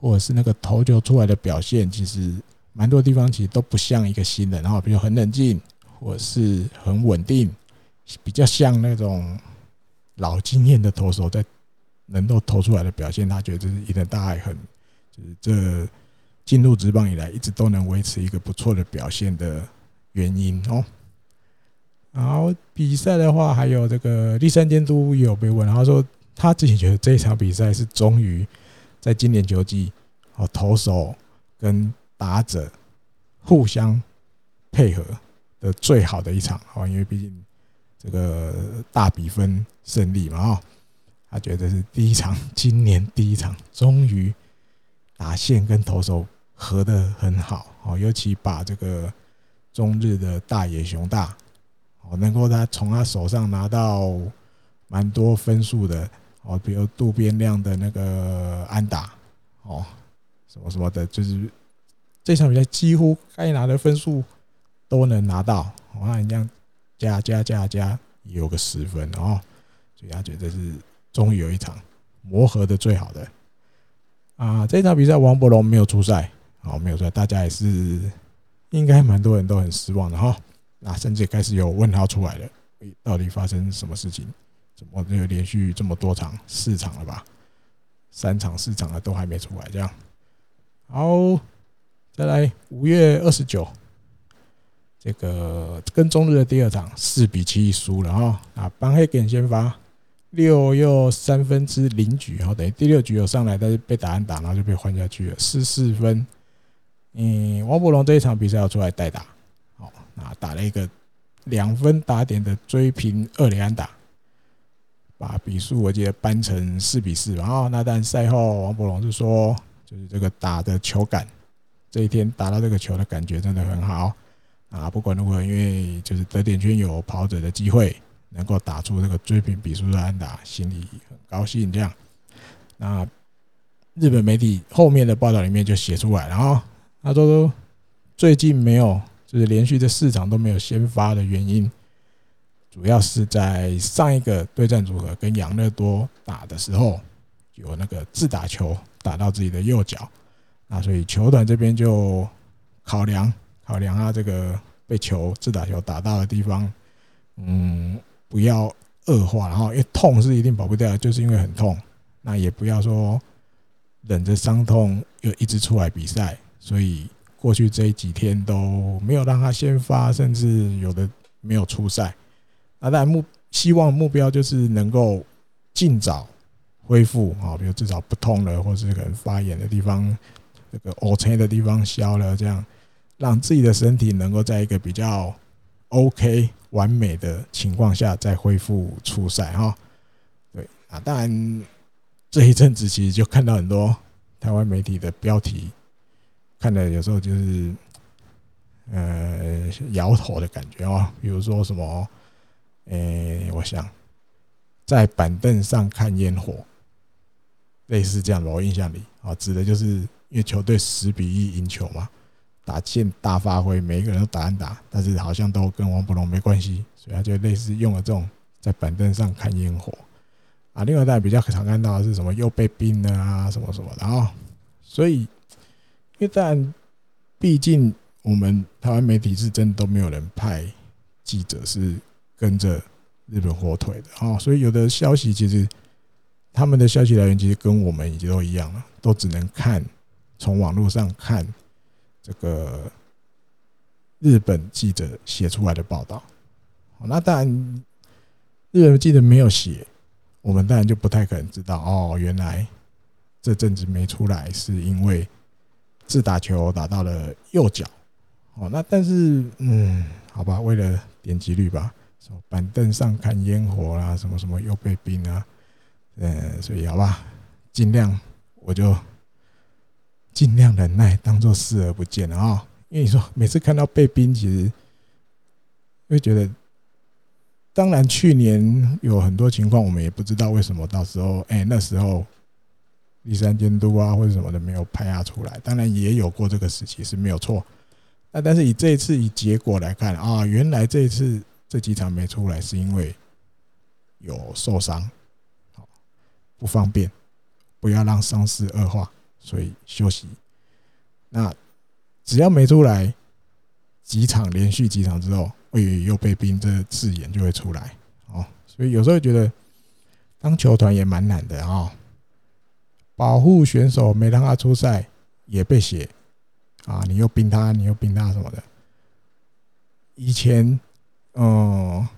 或者是那个投球出来的表现，其实蛮多地方其实都不像一个新人，然后比如很冷静，或是很稳定，比较像那种老经验的投手在能够投出来的表现，他觉得这是一个大爱很就是这进入职棒以来一直都能维持一个不错的表现的原因哦。然后比赛的话，还有这个立山监督也有被问，然后说他自己觉得这一场比赛是终于在今年球季，哦，投手跟打者互相配合的最好的一场，哦，因为毕竟这个大比分胜利嘛，哦，他觉得是第一场，今年第一场，终于打线跟投手合得很好，哦，尤其把这个中日的大野熊大。哦，能够他从他手上拿到蛮多分数的哦，比如渡边亮的那个安打哦，什么什么的，就是这场比赛几乎该拿的分数都能拿到。我看你这样加加加加，有个十分哦，所以他觉得是终于有一场磨合的最好的啊。这场比赛王柏融没有出赛，哦，没有出赛，大家也是应该蛮多人都很失望的哈。那甚至开始有问号出来了，到底发生什么事情？怎么就连续这么多场四场了吧？三场四场了都还没出来，这样。好，再来五月二十九，这个跟中日的第二场四比七输了哈。啊，邦黑给先发六又三分之零局，然后，等于第六局有上来，但是被打安打，然后就被换下去了，四四分。嗯，王柏融这一场比赛要出来代打，啊，打了一个两分打点的追平二连安打。把比数我记得扳成四比四，然后那但赛后王柏龙是说，就是这个打的球感，这一天打到这个球的感觉真的很好啊！不管如何，因为就是得点圈有跑者的机会，能够打出这个追平比数的安打，心里很高兴。这样，那日本媒体后面的报道里面就写出来，然后他说最近没有，就是连续这四场都没有先发的原因。主要是在上一个对战组合跟养乐多打的时候，有那个自打球打到自己的右脚，那所以球团这边就考量考量他这个被球自打球打到的地方，嗯，不要恶化，然后因为痛是一定跑不掉，就是因为很痛，那也不要说忍着伤痛又一直出来比赛，所以过去这几天都没有让他先发，甚至有的没有出赛。那当然目希望目标就是能够尽早恢复啊，比如至少不痛了，或是可能发炎的地方，这个 OK 的地方消了，这样让自己的身体能够在一个比较 OK 完美的情况下再恢复出赛哈。对啊，当然这一阵子其实就看到很多台湾媒体的标题，看的有时候就是呃摇头的感觉啊，比如说什么。诶、欸，我想在板凳上看烟火，类似这样的。我印象里啊，指的就是因为球队十比一赢球嘛，打线大发挥，每一个人都打安打，但是好像都跟王柏龙没关系，所以他就类似用了这种在板凳上看烟火啊。另外，大家比较常看到的是什么又被冰了啊，什么什么的啊。所以，因为但毕竟我们台湾媒体是真的都没有人派记者是。跟着日本火腿的啊，所以有的消息其实他们的消息来源其实跟我们已经都一样了，都只能看从网络上看这个日本记者写出来的报道。那当然，日本记者没有写，我们当然就不太可能知道哦，原来这阵子没出来是因为自打球打到了右脚。哦，那但是嗯，好吧，为了点击率吧。板凳上看烟火啦，什么什么又被冰啊，呃，所以好吧，尽量我就尽量忍耐，当做视而不见了啊。因为你说每次看到被冰，其实会觉得，当然去年有很多情况，我们也不知道为什么到时候，哎，那时候第三监督啊或者什么的没有派他出来，当然也有过这个时期是没有错。那但是以这一次以结果来看啊，原来这一次。这几场没出来是因为有受伤，不方便，不要让伤势恶化，所以休息。那只要没出来，几场连续几场之后，会又被冰，这字眼就会出来哦。所以有时候觉得当球团也蛮难的啊，保护选手没让他出赛也被写啊，你又冰他，你又冰他什么的，以前。嗯，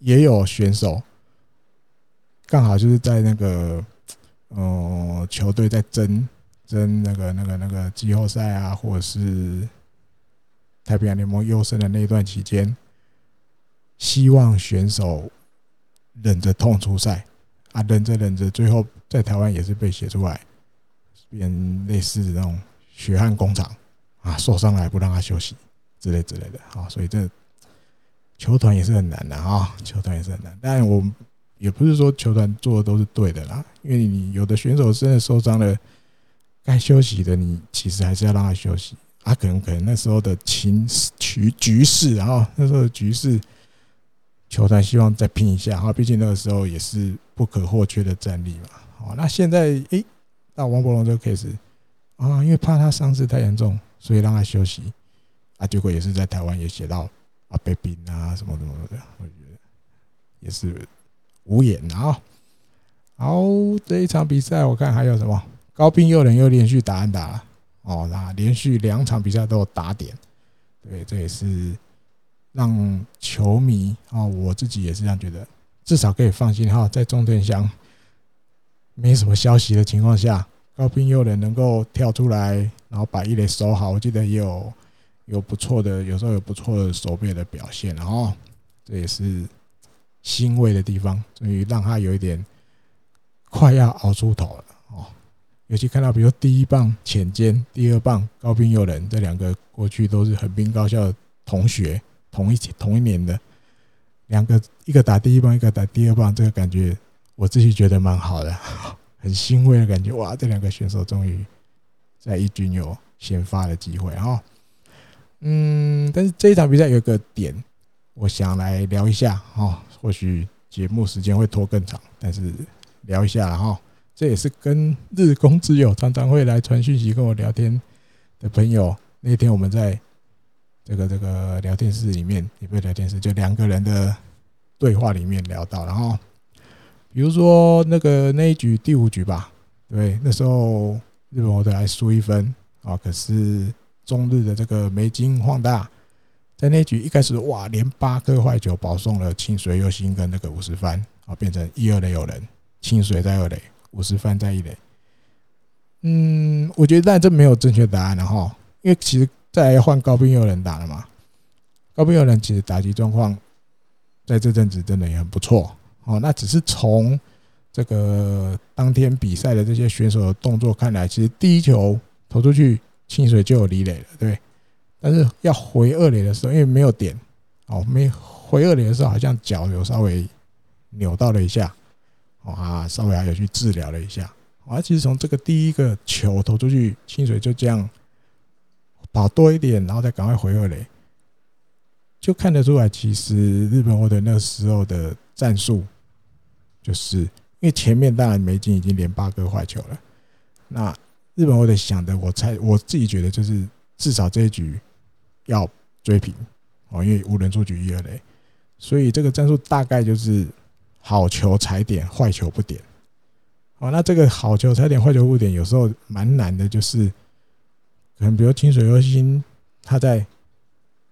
也有选手刚好就是在那个嗯球队在争争那个那个那个季后赛啊，或者是太平洋联盟优胜的那段期间，希望选手忍着痛出赛啊，忍着忍着，最后在台湾也是被写出来，变类似那种血汗工厂啊，受伤了还不让他休息之类之类的啊，所以这。球团也是很难的啊，球团也是很难，但我也不是说球团做的都是对的啦，因为你有的选手真的受伤了，该休息的你其实还是要让他休息啊，可能可能那时候的情局局势，然后那时候的局势，球团希望再拼一下啊，毕竟那个时候也是不可或缺的战力嘛，哦，那现在诶、那，王柏融这个 case 啊，因为怕他伤势太严重，所以让他休息啊。结果也是在台湾也写到啊，被冰啊什么什么的，我觉得也是无言啊。好，这一场比赛我看还有什么高滨祐人又连续打安打哦，那连续两场比赛都有打点，对，这也是让球迷啊，我自己也是这样觉得，至少可以放心哈，在中田翔没什么消息的情况下，高滨祐人能够跳出来，然后把一垒守好，我记得也有有不错的，有时候有不错的守备的表现，然后这也是欣慰的地方，终于让他有一点快要熬出头了哦。尤其看到，比如第一棒浅间，第二棒高滨祐人这两个过去都是横滨高校同学，同一同一年的两个，一个打第一棒，一个打第二棒，这个感觉我自己觉得蛮好的，*laughs* 很欣慰的感觉。哇，这两个选手终于在一军有先发的机会哈。嗯，但是这一场比赛有一个点，我想来聊一下哈。或许节目时间会拖更长，但是聊一下哈。这也是跟日工之友常常会来传讯息跟我聊天的朋友。那天我们在这个这个聊天室里面，也不是聊天室，就两个人的对话里面聊到。然后，比如说那个那一局第五局吧，对，那时候日本火腿还输一分。啊，可是中日的这个梅津晃大。在那一局一开始哇，连八颗坏球保送了清水优心跟那个五十番。啊，变成一二垒有人，清水在二垒。五十番在一垒，嗯，我觉得但这没有正确答案了哈，因为其实再来换高滨祐人打了嘛，高滨祐人其实打击状况在这阵子真的也很不错。哦。那只是从这个当天比赛的这些选手的动作看来，其实第一球投出去，清水就有离垒了，对。但是要回二垒的时候，因为没有点哦，没回二垒的时候，好像脚有稍微扭到了一下。啊，稍微还有去治疗了一下。啊，其实从这个第一个球投出去，清水就这样跑多一点，然后再赶快回二垒，就看得出来，其实日本火腿那时候的战术，就是因为前面当然梅津已经连八个坏球了。那日本火腿想的，我猜我自己觉得就是至少这一局要追平哦，因为无人出局一二垒，所以这个战术大概就是。好球踩点，坏球不点。好，那这个好球踩点，坏球不点，有时候蛮难的。就是可能比如清水优心，他在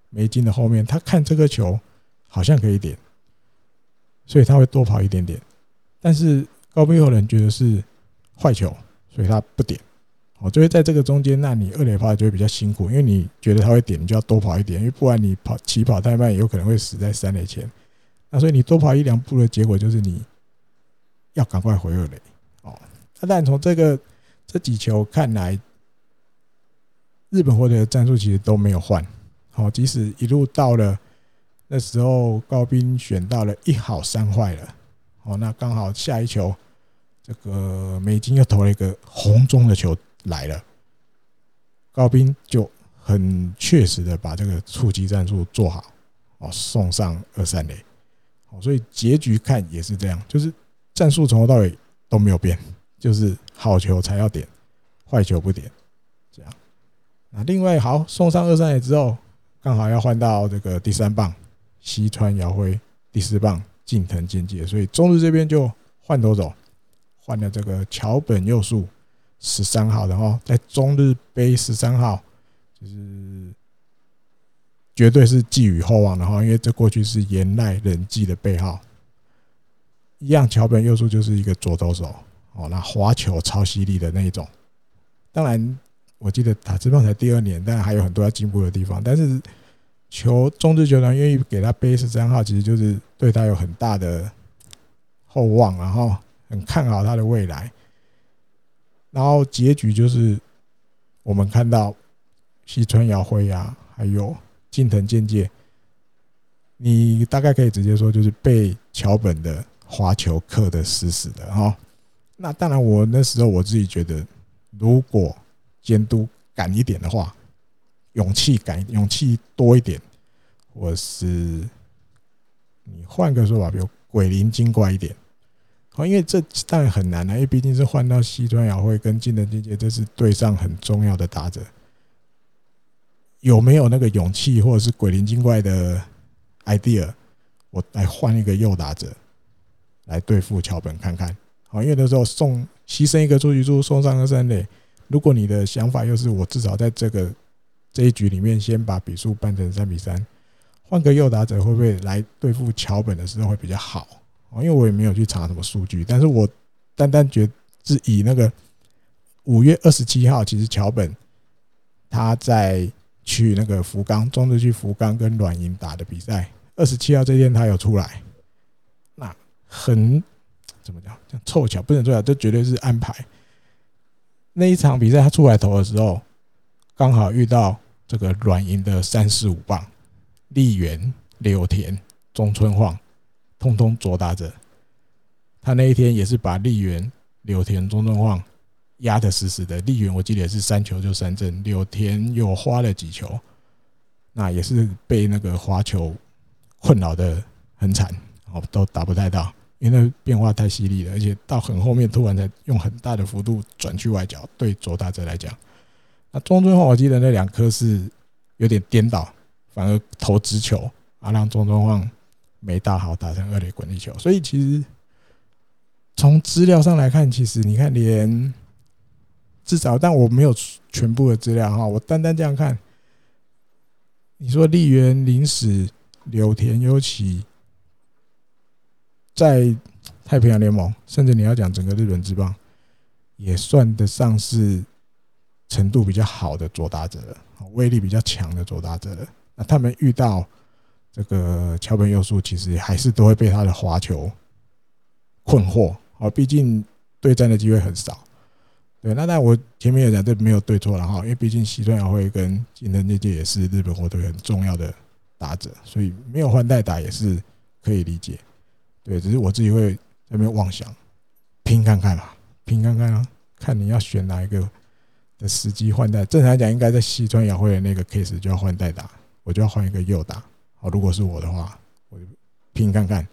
梅津的后面，他看这个球好像可以点，所以他会多跑一点点。但是高滨祐人觉得是坏球，所以他不点。哦，就会在这个中间，那你二垒跑就会比较辛苦，因为你觉得他会点，你就要多跑一点，因为不然你跑起跑太慢，有可能会死在三垒前。那所以你多跑一两步的结果就是你要赶快回二垒哦。那但从这个这几球看来，日本火腿的战术其实都没有换。好，即使一路到了那时候，高滨选到了一好三坏了。哦，那刚好下一球，这个美金又投了一个红中的球来了，高滨就很确实的把这个触击战术做好，哦，送上二三垒。哦所以结局看也是这样，就是战术从头到尾都没有变，就是好球才要点，坏球不点，这样。那另外好送上二三垒之后，刚好要换到这个第三棒西川遥辉，第四棒近藤健介，所以中日这边就换投手，换了这个桥本佑树十三号然后，在中日杯十三号就是。绝对是寄予厚望的哈，因为这过去是岩濑人纪的背号，一样桥本佑树就是一个左投手哦，那滑球超犀利的那一种。当然，我记得打职棒才第二年，但还有很多要进步的地方。但是，球中日球团愿意给他背十三号，其实就是对他有很大的厚望，然后很看好他的未来。然后结局就是我们看到西川遥辉啊，还有。近藤健介，你大概可以直接说，就是被桥本的滑球克得死死的哈。那当然，我那时候我自己觉得，如果监督敢一点的话，勇气敢勇气多一点，或是你换个说法，比如鬼灵精怪一点，好，因为这当然很难了，因为毕竟是换到西川遥辉跟近藤健介，这是对上很重要的打者，有没有那个勇气或者是鬼灵精怪的 idea，我来换一个右打者来对付桥本看看？好，因为那时候送牺牲一个出局数，送上个三垒。如果你的想法又是我至少在这个这一局里面先把比数扳成三比三，换个右打者会不会来对付桥本的时候会比较好？因为我也没有去查什么数据，但是我单单觉是以那个五月二十七号，其实桥本他在去那个福冈中日去福冈跟软银打的比赛，二十七号这天他有出来，那很怎么讲？这样凑巧不能凑巧，这绝对是安排。那一场比赛他出来投的时候，刚好遇到这个软银的三四五棒，立源、柳田、中村晃。通通左打者，他那一天也是把立源、柳田、中村晃压得死死的。立源我记得也是三球就三振，柳田又花了几球，那也是被那个滑球困扰得很惨，哦，都打不太到，因为那变化太犀利了，而且到很后面突然才用很大的幅度转去外角。对左打者来讲，那中村晃我记得那两颗是有点颠倒，反而投直球啊，让中村晃。没打好，打成二垒滚地球。所以其实从资料上来看，其实你看连至少，但我没有全部的资料哈。我单单这样看，你说立原、林史、柳田悠岐在太平洋联盟，甚至你要讲整个日本职棒，也算得上是程度比较好的左打者了，威力比较强的左打者了。那他们遇到。这个桥本佑树其实还是都会被他的滑球困惑，哦，毕竟对战的机会很少。对，那但我前面也讲，这没有对错了哈，因为毕竟西村遥辉跟金藤健介也是日本火队很重要的打者，所以没有换代打也是可以理解。对，只是我自己会在那边妄想，拼看看吧，拼看看啊，看你要选哪一个的时机换代。正常来讲，应该在西村遥辉的那个 case 就要换代打，我就要换一个右打。好，如果是我的话，我就拼看看，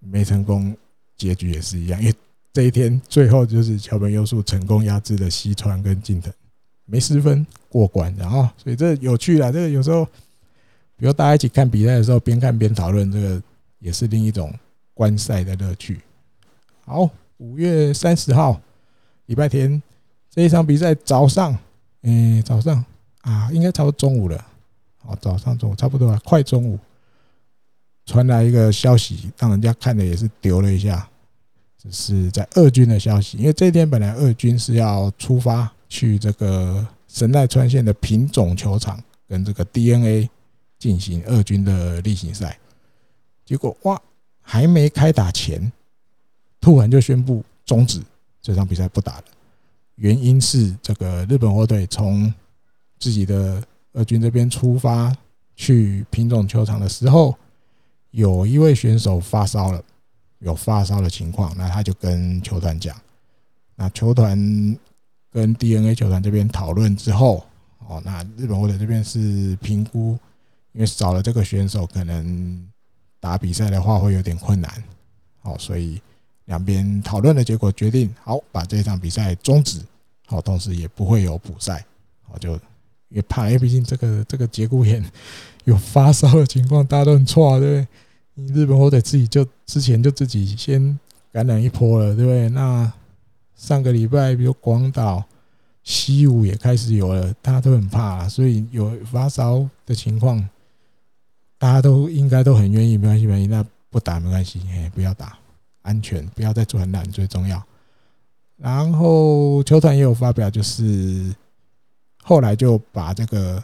没成功，结局也是一样。因为这一天最后就是桥本优树成功压制了西川跟近藤，没失分过关，然后所以这有趣了。这个有时候，比如大家一起看比赛的时候，边看边讨论，这个也是另一种观赛的乐趣。好，五月三十号，礼拜天这一场比赛早上，嗯，早上啊，应该差不多中午了。哦，早上中午差不多啊，快中午传来一个消息，让人家看的也是丢了一下。只是在二军的消息，因为这一天本来二军是要出发去这个神奈川县的平种球场跟这个 DNA 进行二军的例行赛，结果哇，还没开打前，突然就宣布终止这场比赛不打了。原因是这个日本火腿从自己的二军这边出发去品种球场的时候，有一位选手发烧了，有发烧的情况，那他就跟球团讲，那球团跟 DNA 球团这边讨论之后，哦，那日本火腿这边是评估，因为少了这个选手，可能打比赛的话会有点困难，哦，所以两边讨论的结果决定，好，把这场比赛终止，好，同时也不会有补赛，好就。也怕，因为毕竟这个这个节骨眼有发烧的情况，大家都很错，对不对？你日本火腿自己就之前就自己先感染一波了，对不对？那上个礼拜，比如广岛、西武也开始有了，大家都很怕，所以有发烧的情况，大家都应该都很愿意，没关系，没关系，那不打没关系，哎，不要打，安全，不要再传染最重要。然后球团也有发表，就是。后来就把这个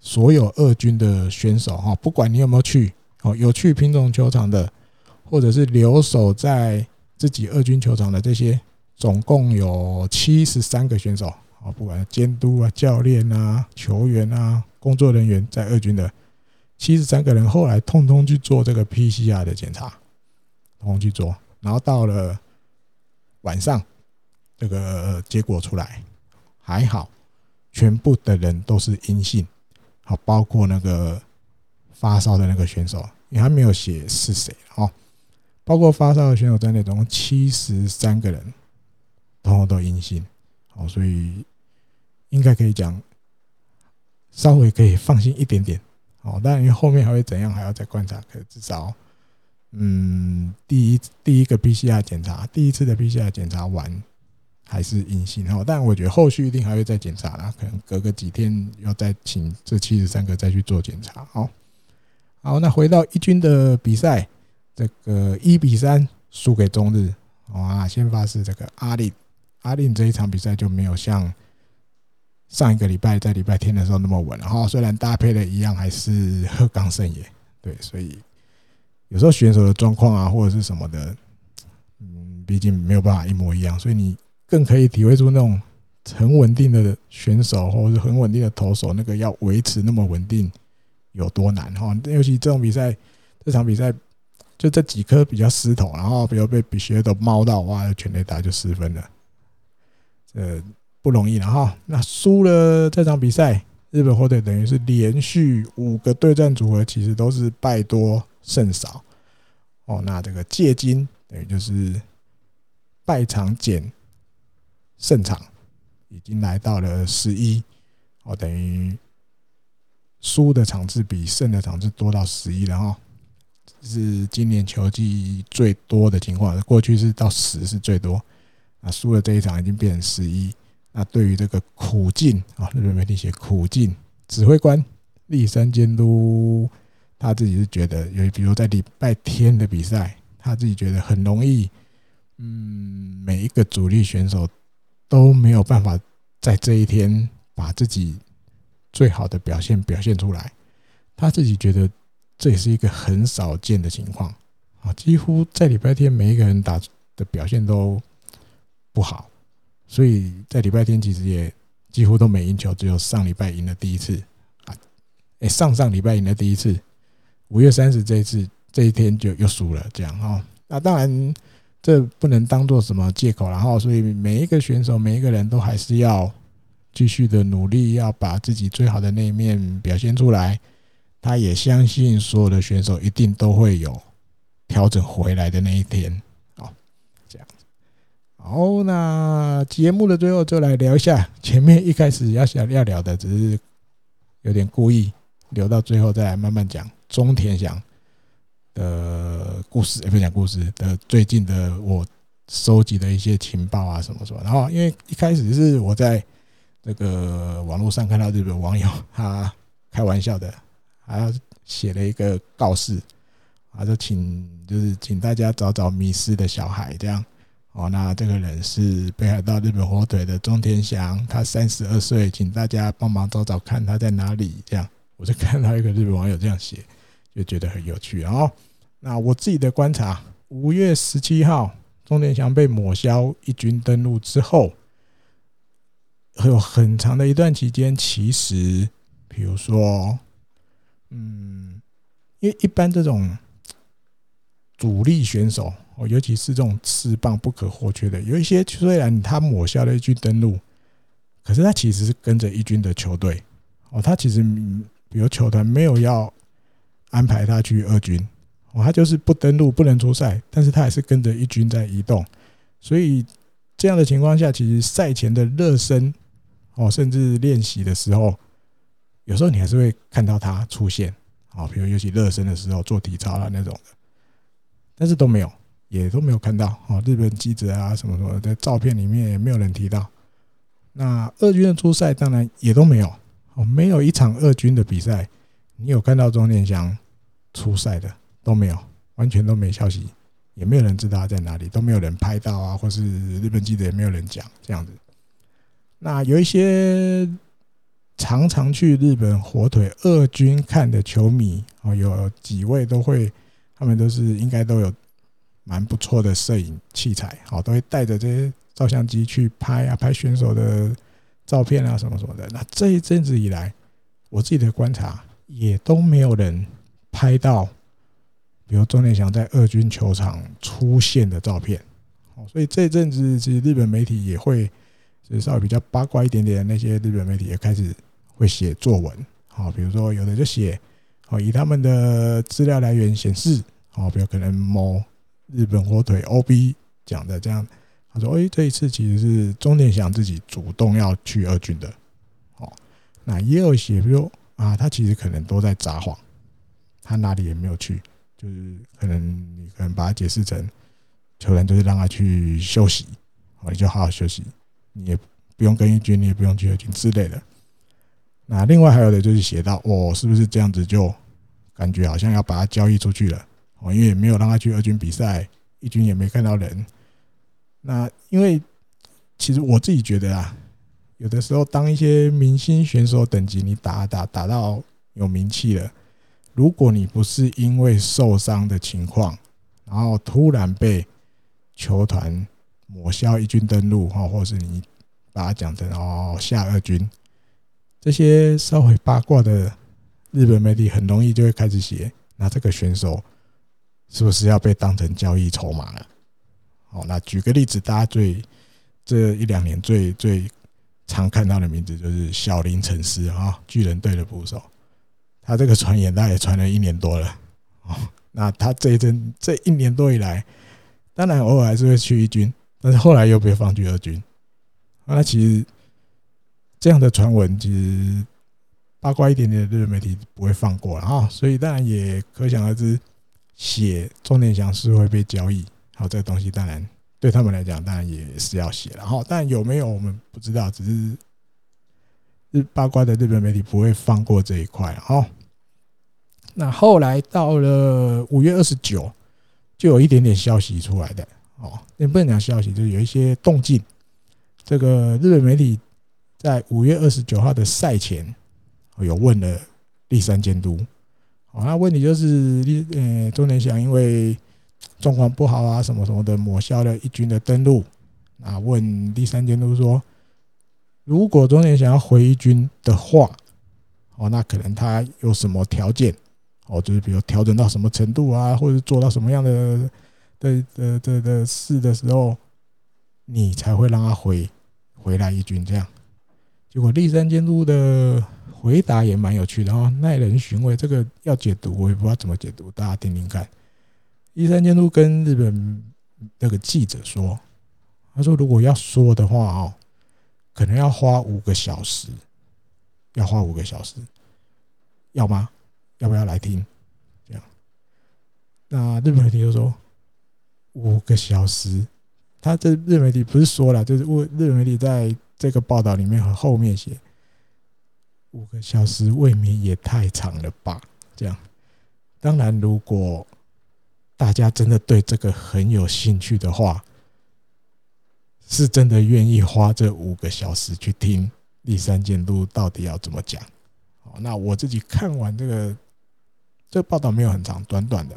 所有二军的选手哈，不管你有没有去哦，有去品种球场的，或者是留守在自己二军球场的这些，总共有七十三个选手啊，不管监督啊、教练啊、球员啊、工作人员在二军的七十三个人，后来通通去做这个 PCR 的检查，通去做，然后到了晚上，这个结果出来还好。全部的人都是阴性，好，包括那个发烧的那个选手，也还没有写是谁哦，包括发烧的选手在内，总共七十三个人，通通都阴性。好，所以应该可以讲，稍微可以放心一点点。好，当然因为后面还会怎样，还要再观察。可至少，嗯，第一第一个 PCR 检查，第一次的 PCR 检查完还是阴性。哦，但我觉得后续一定还会再检查啦，可能隔个几天要再请这七十三个再去做检查。哦，好，那回到一军的比赛。这个一比三输给中日，哇！先发是这个阿令，阿令这一场比赛就没有像上一个礼拜在礼拜天的时候那么稳了哈。虽然搭配的一样还是鹤冈胜也，对，所以有时候选手的状况啊，或者是什么的，嗯，毕竟没有办法一模一样，所以你更可以体会出那种很稳定的选手或者是很稳定的投手，那个要维持那么稳定有多难哈。尤其这种比赛，这场比赛。就这几颗比较失头，然后比如被比学都猫到，哇，全垒打就失分了，这不容易。了哈那输了这场比赛，日本火腿等于是连续五个对战组合，其实都是败多胜少。哦，那这个借金等于就是败场减胜场，已经来到了十一。哦，等于输的场次比胜的场次多到十一了哈。是今年球季最多的情况，过去是到十是最多，啊，输了这一场已经变成十一。那对于这个苦境啊，日本媒体写苦境，指挥官立山监督他自己是觉得，有比如在礼拜天的比赛，他自己觉得很容易，嗯，每一个主力选手都没有办法在这一天把自己最好的表现表现出来，他自己觉得。这也是一个很少见的情况啊！几乎在礼拜天，每一个人打的表现都不好，所以在礼拜天其实也几乎都没赢球，只有上礼拜赢了第一次啊！哎，上上礼拜赢了第一次，五月三十这一次这一天就又输了，这样哈。那当然这不能当做什么借口，然后所以每一个选手每一个人都还是要继续的努力，要把自己最好的那一面表现出来。他也相信所有的选手一定都会有调整回来的那一天，好，这样子。好，那节目的最后就来聊一下前面一开始要想要聊的，只是有点故意留到最后再来慢慢讲中田翔的故事，也不讲故事的最近的我收集的一些情报啊什么什么。然后因为一开始是我在这个网络上看到日本网友他开玩笑的。还要写了一个告示，啊，就请就是请大家找找迷失的小孩，这样哦。那这个人是北海道日本火腿的中田翔，他三十二岁，请大家帮忙找找看他在哪里。这样，我就看到一个日本网友这样写，就觉得很有趣。然后，那我自己的观察，五月十七号中田翔被抹消一军登陆之后，还有很长的一段期间，其实比如说。嗯，因为一般这种主力选手哦，尤其是这种翅膀不可或缺的，有一些虽然他抹消了一军登陆，可是他其实是跟着一军的球队哦，他其实比如球团没有要安排他去二军哦，他就是不登录不能出赛，但是他还是跟着一军在移动，所以这样的情况下，其实赛前的热身哦，甚至练习的时候。有时候你还是会看到他出现，啊，比如尤其热身的时候做体操啊那种的，但是都没有，也都没有看到啊。日本记者啊什么什么的照片里面也没有人提到。那二军的出赛当然也都没有，哦，没有一场二军的比赛，你有看到中田翔出赛的都没有，完全都没消息，也没有人知道他在哪里，都没有人拍到啊，或是日本记者也没有人讲这样子。那有一些。常常去日本火腿二军看的球迷哦，有几位都会，他们都是应该都有蛮不错的摄影器材，好，都会带着这些照相机去拍啊，拍选手的照片啊，什么什么的。那这一阵子以来，我自己的观察也都没有人拍到，比如中田翔在二军球场出现的照片。哦，所以这阵子其实日本媒体也会，就是稍微比较八卦一点点的那些日本媒体也开始。会写作文，好，比如说有的就写，好，以他们的资料来源显示，好，比如可能某日本火腿 OB 讲的这样，他说：“哎，这一次其实是中田翔自己主动要去二军的。”哦，那也有写，比如啊，他其实可能都在撒谎，他哪里也没有去，就是可能你可能把它解释成球员就是让他去休息，哦，你就好好休息，你也不用跟一军，你也不用去二军之类的。那另外还有的就是写到，哦，是不是这样子就感觉好像要把他交易出去了？哦，因为也没有让他去二军比赛，一军也没看到人。那因为其实我自己觉得啊，有的时候当一些明星选手等级你打打打到有名气了，如果你不是因为受伤的情况，然后突然被球团抹消一军登陆哈，或是你把它讲成哦下二军。这些稍微八卦的日本媒体很容易就会开始写，那这个选手是不是要被当成交易筹码了？好，那举个例子，大家最这一两年最最常看到的名字就是小林诚司啊，巨人队的捕手。他这个传言大概也传了一年多了。哦，那他这一阵这一年多以来，当然偶尔还是会去一军，但是后来又被放去二军。那其实。这样的传闻，其实八卦一点点的日本媒体不会放过了啊，所以当然也可想而知，写中田翔是会被交易，好，这个东西当然对他们来讲，当然也是要写了哈，但有没有我们不知道，只是日八卦的日本媒体不会放过这一块哈。那后来到了五月二十九，就有一点点消息出来的哦，也不能讲消息，就是有一些动静，这个日本媒体。在五月二十九号的赛前，有问了立山监督，哦，那问题就是立呃中田翔因为状况不好啊，什么什么的抹消了一军的登录，那问立三监督说，如果中田想要回一军的话，哦，那可能他有什么条件？哦，就是比如调整到什么程度啊，或者做到什么样的的的的的事的时候，你才会让他回回来一军这样。结果立三监督的回答也蛮有趣的哦，耐人寻味。这个要解读，我也不知道怎么解读，大家听听看。立山监督跟日本那个记者说：“他说如果要说的话哦，可能要花五个小时，要花五个小时，要吗？要不要来听？这样？那日本媒体就说五个小时，他这日本媒体不是说了，就是日本媒体在。”这个报道里面和后面写五个小时未免也太长了吧？这样，当然，如果大家真的对这个很有兴趣的话，是真的愿意花这五个小时去听立山监督到底要怎么讲。好，那我自己看完这个这个报道没有很长，短短的，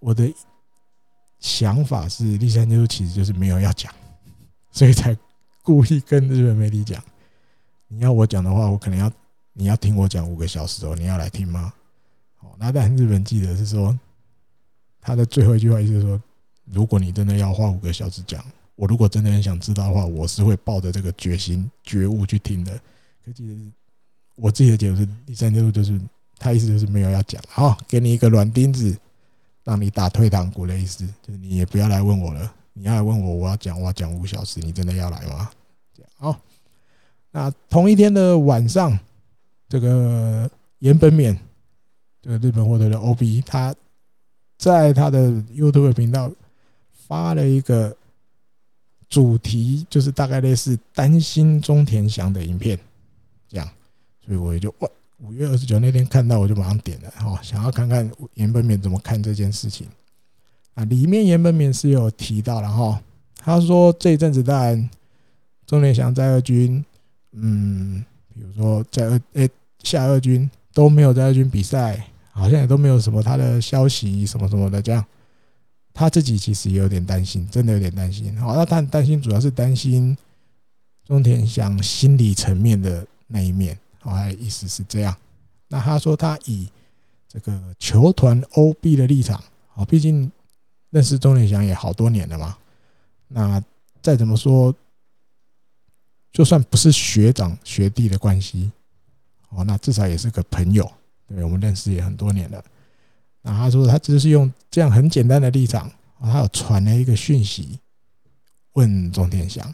我的想法是立山监督其实就是没有要讲，所以才。故意跟日本媒体讲，你要我讲的话，我可能要你要听我讲五个小时哦，你要来听吗？哦，那但日本记者是说，他的最后一句话意思是说，如果你真的要花五个小时讲，我如果真的很想知道的话，我是会抱着这个决心觉悟去听的。可其实我自己的解读是，第三条路就是他意思就是没有要讲，好，给你一个软钉子，让你打退堂鼓的意思，就是你也不要来问我了。你要来问我，我要讲，我要讲五小时，你真的要来吗？好，那同一天的晚上，这个岩本勉，这个日本获得的 OB，他在他的 YouTube 频道发了一个主题，就是大概类似担心中田翔的影片，这样，所以我也就哇，五月二十九那天看到，我就马上点了，哈，想要看看岩本勉怎么看这件事情。啊，里面岩本勉是有提到了哈，他说这一阵子当然。中田翔在二军，嗯，比如说在二诶、下二军都没有在二军比赛，好像也都没有什么他的消息什么什么的这样，他自己其实也有点担心，真的有点担心。好，那他担心主要是担心中田翔心理层面的那一面，好，他意思是这样。那他说他以这个球团 OB 的立场，好，毕竟认识中田翔也好多年了嘛，那再怎么说。就算不是学长学弟的关系，哦，那至少也是个朋友，对，我们认识也很多年了。那他说他只是用这样很简单的立场，他有传了一个讯息问钟天祥，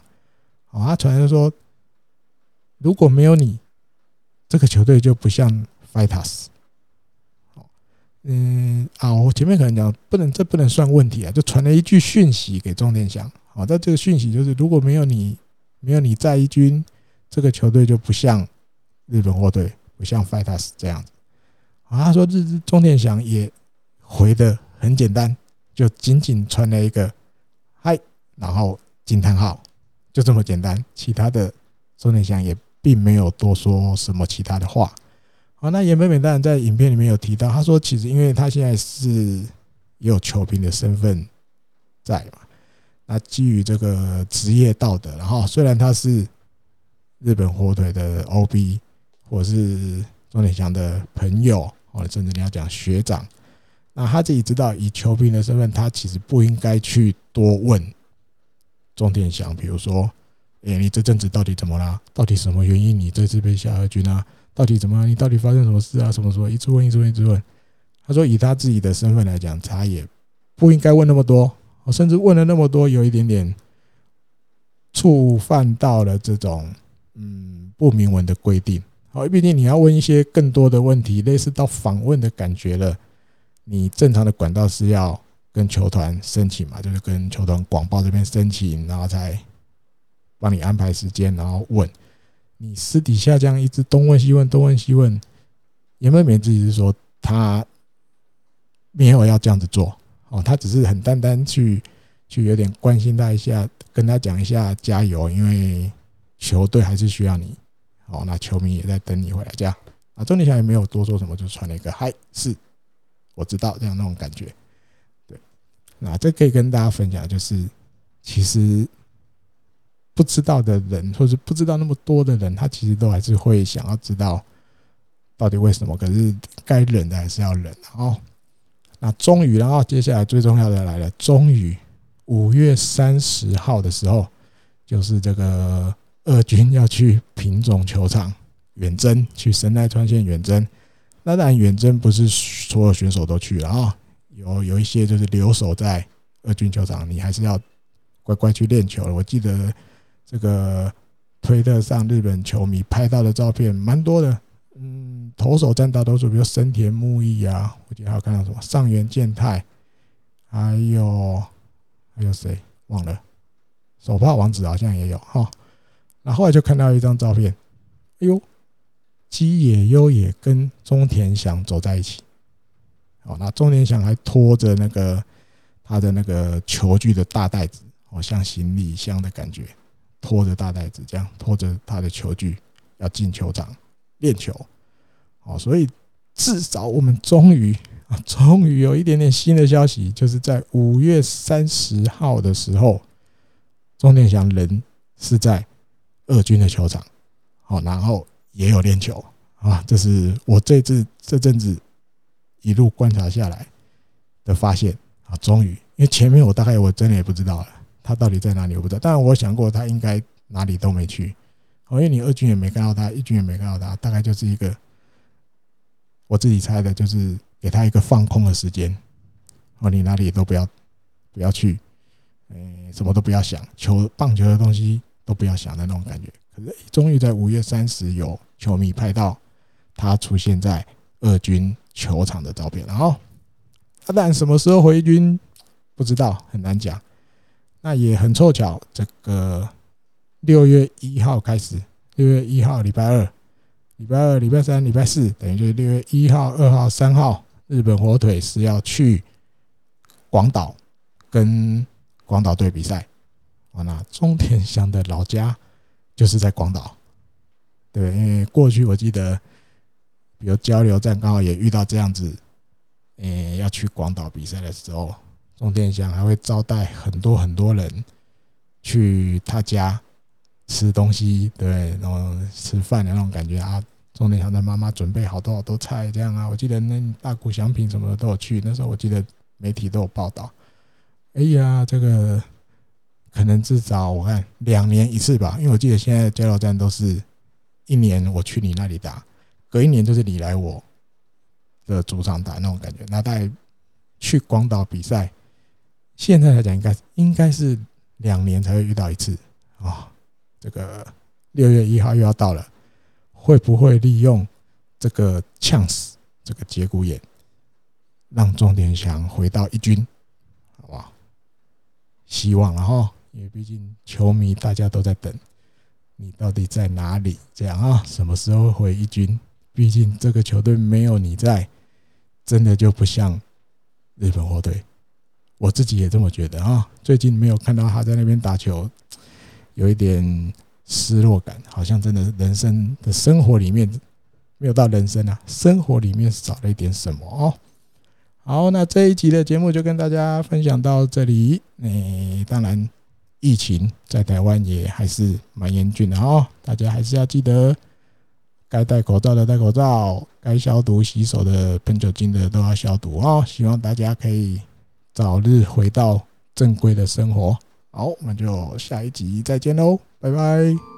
哦，他传的说，如果没有你，这个球队就不像 Fighters。嗯啊，我前面可能讲不能，这不能算问题啊，就传了一句讯息给钟天祥。好，那这个讯息就是，如果没有你，没有你在一军，这个球队就不像日本货队，不像 Fighters 这样子。啊，他说日日钟天祥也回的很简单，就仅仅传了一个嗨，然后惊叹号，就这么简单。其他的钟天祥也并没有多说什么其他的话。好，那岩本美当然在影片里面有提到，他说其实因为他现在是也有球评的身份在嘛，那基于这个职业道德，然后虽然他是日本火腿的 OB 或是钟点祥的朋友，或者甚至你要讲学长，那他自己知道以球评的身份，他其实不应该去多问钟点祥，比如说，哎，你这阵子到底怎么啦？到底什么原因你这次被下二军啊？到底怎么？你到底发生什么事啊？什么什么？一直问，一直问，一直问。他说，以他自己的身份来讲，他也不应该问那么多。甚至问了那么多，有一点点触犯到了这种嗯不明文的规定。好，毕竟你要问一些更多的问题，类似到访问的感觉了。你正常的管道是要跟球团申请嘛，就是跟球团广报这边申请，然后才帮你安排时间，然后问。你私底下这样一直东问西问，东问西问，有没有免自己是说他没有要这样子做哦？他只是很单单去去有点关心他一下，跟他讲一下加油，因为球队还是需要你。哦，那球迷也在等你回来，这样啊。钟天祥也没有多说什么，就传了一个嗨，是我知道这样那种感觉。对，那这可以跟大家分享，就是其实。不知道的人，或是不知道那么多的人，他其实都还是会想要知道到底为什么。可是该忍的还是要忍。哦，那终于，然后接下来最重要的来了，终于五月三十号的时候，就是这个二军要去平塚球场远征，去神奈川县远征。那当然，远征不是所有选手都去了啊，有有一些就是留守在二军球场，你还是要乖乖去练球了。我记得。这个推特上日本球迷拍到的照片蛮多的，嗯，投手占大多数，比如森田木一啊，我记得还有看到什么上原健太，还有还有谁忘了，手帕王子好像也有哈。然后来就看到一张照片，哎呦，基野优也跟中田翔走在一起，哦，那中田翔还拖着那个他的那个球具的大袋子，哦，像行李箱的感觉。拖着大袋子，这样拖着他的球具要进球场练球，哦，所以至少我们终于啊，终于有一点点新的消息，就是在五月三十号的时候，钟田翔人是在二军的球场，好，然后也有练球啊，这是我这次这阵子一路观察下来的发现啊，终于，因为前面我大概我真的也不知道了。他到底在哪里？我不知道。但是我想过，他应该哪里都没去。哦，因为你二军也没看到他，一军也没看到他，大概就是一个我自己猜的，就是给他一个放空的时间。哦，你哪里都不要不要去，嗯，什么都不要想，球棒球的东西都不要想的那种感觉。可是终于在五月三十有球迷拍到他出现在二军球场的照片。然后，他当然什么时候回军不知道，很难讲。那也很凑巧，这个六月一号开始，六月一号礼拜二、礼拜二、礼拜三、礼拜四，等于就是六月一号、二号、三号，日本火腿是要去广岛跟广岛队比赛。完了，钟田祥的老家就是在广岛，对，因为过去我记得，比如交流站刚好也遇到这样子，诶，要去广岛比赛的时候。钟田祥还会招待很多很多人去他家吃东西，对，然后吃饭的那种感觉啊。钟田祥的妈妈准备好多好多菜，这样啊。我记得那大谷翔平什么的都有去，那时候我记得媒体都有报道。哎呀，这个可能至少我看两年一次吧，因为我记得现在的交流战都是一年我去你那里打，隔一年就是你来我的主场打那种感觉。那大概去广岛比赛。现在来讲，应该应该是两年才会遇到一次啊。这个六月一号又要到了，会不会利用这个呛死这个节骨眼，让钟典祥回到一军？好不好？希望了哈，因为毕竟球迷大家都在等，你到底在哪里？这样啊，什么时候回一军？毕竟这个球队没有你在，真的就不像日本火队。我自己也这么觉得啊。最近没有看到他在那边打球，有一点失落感，好像真的人生的生活里面没有到人生啊，生活里面少了一点什么哦。好，那这一集的节目就跟大家分享到这里。诶，当然，疫情在台湾也还是蛮严峻的哦，大家还是要记得。该戴口罩的戴口罩，该消毒洗手的喷酒精的都要消毒哦。希望大家可以早日回到正规的生活。好，那就下一集再见喽，拜拜。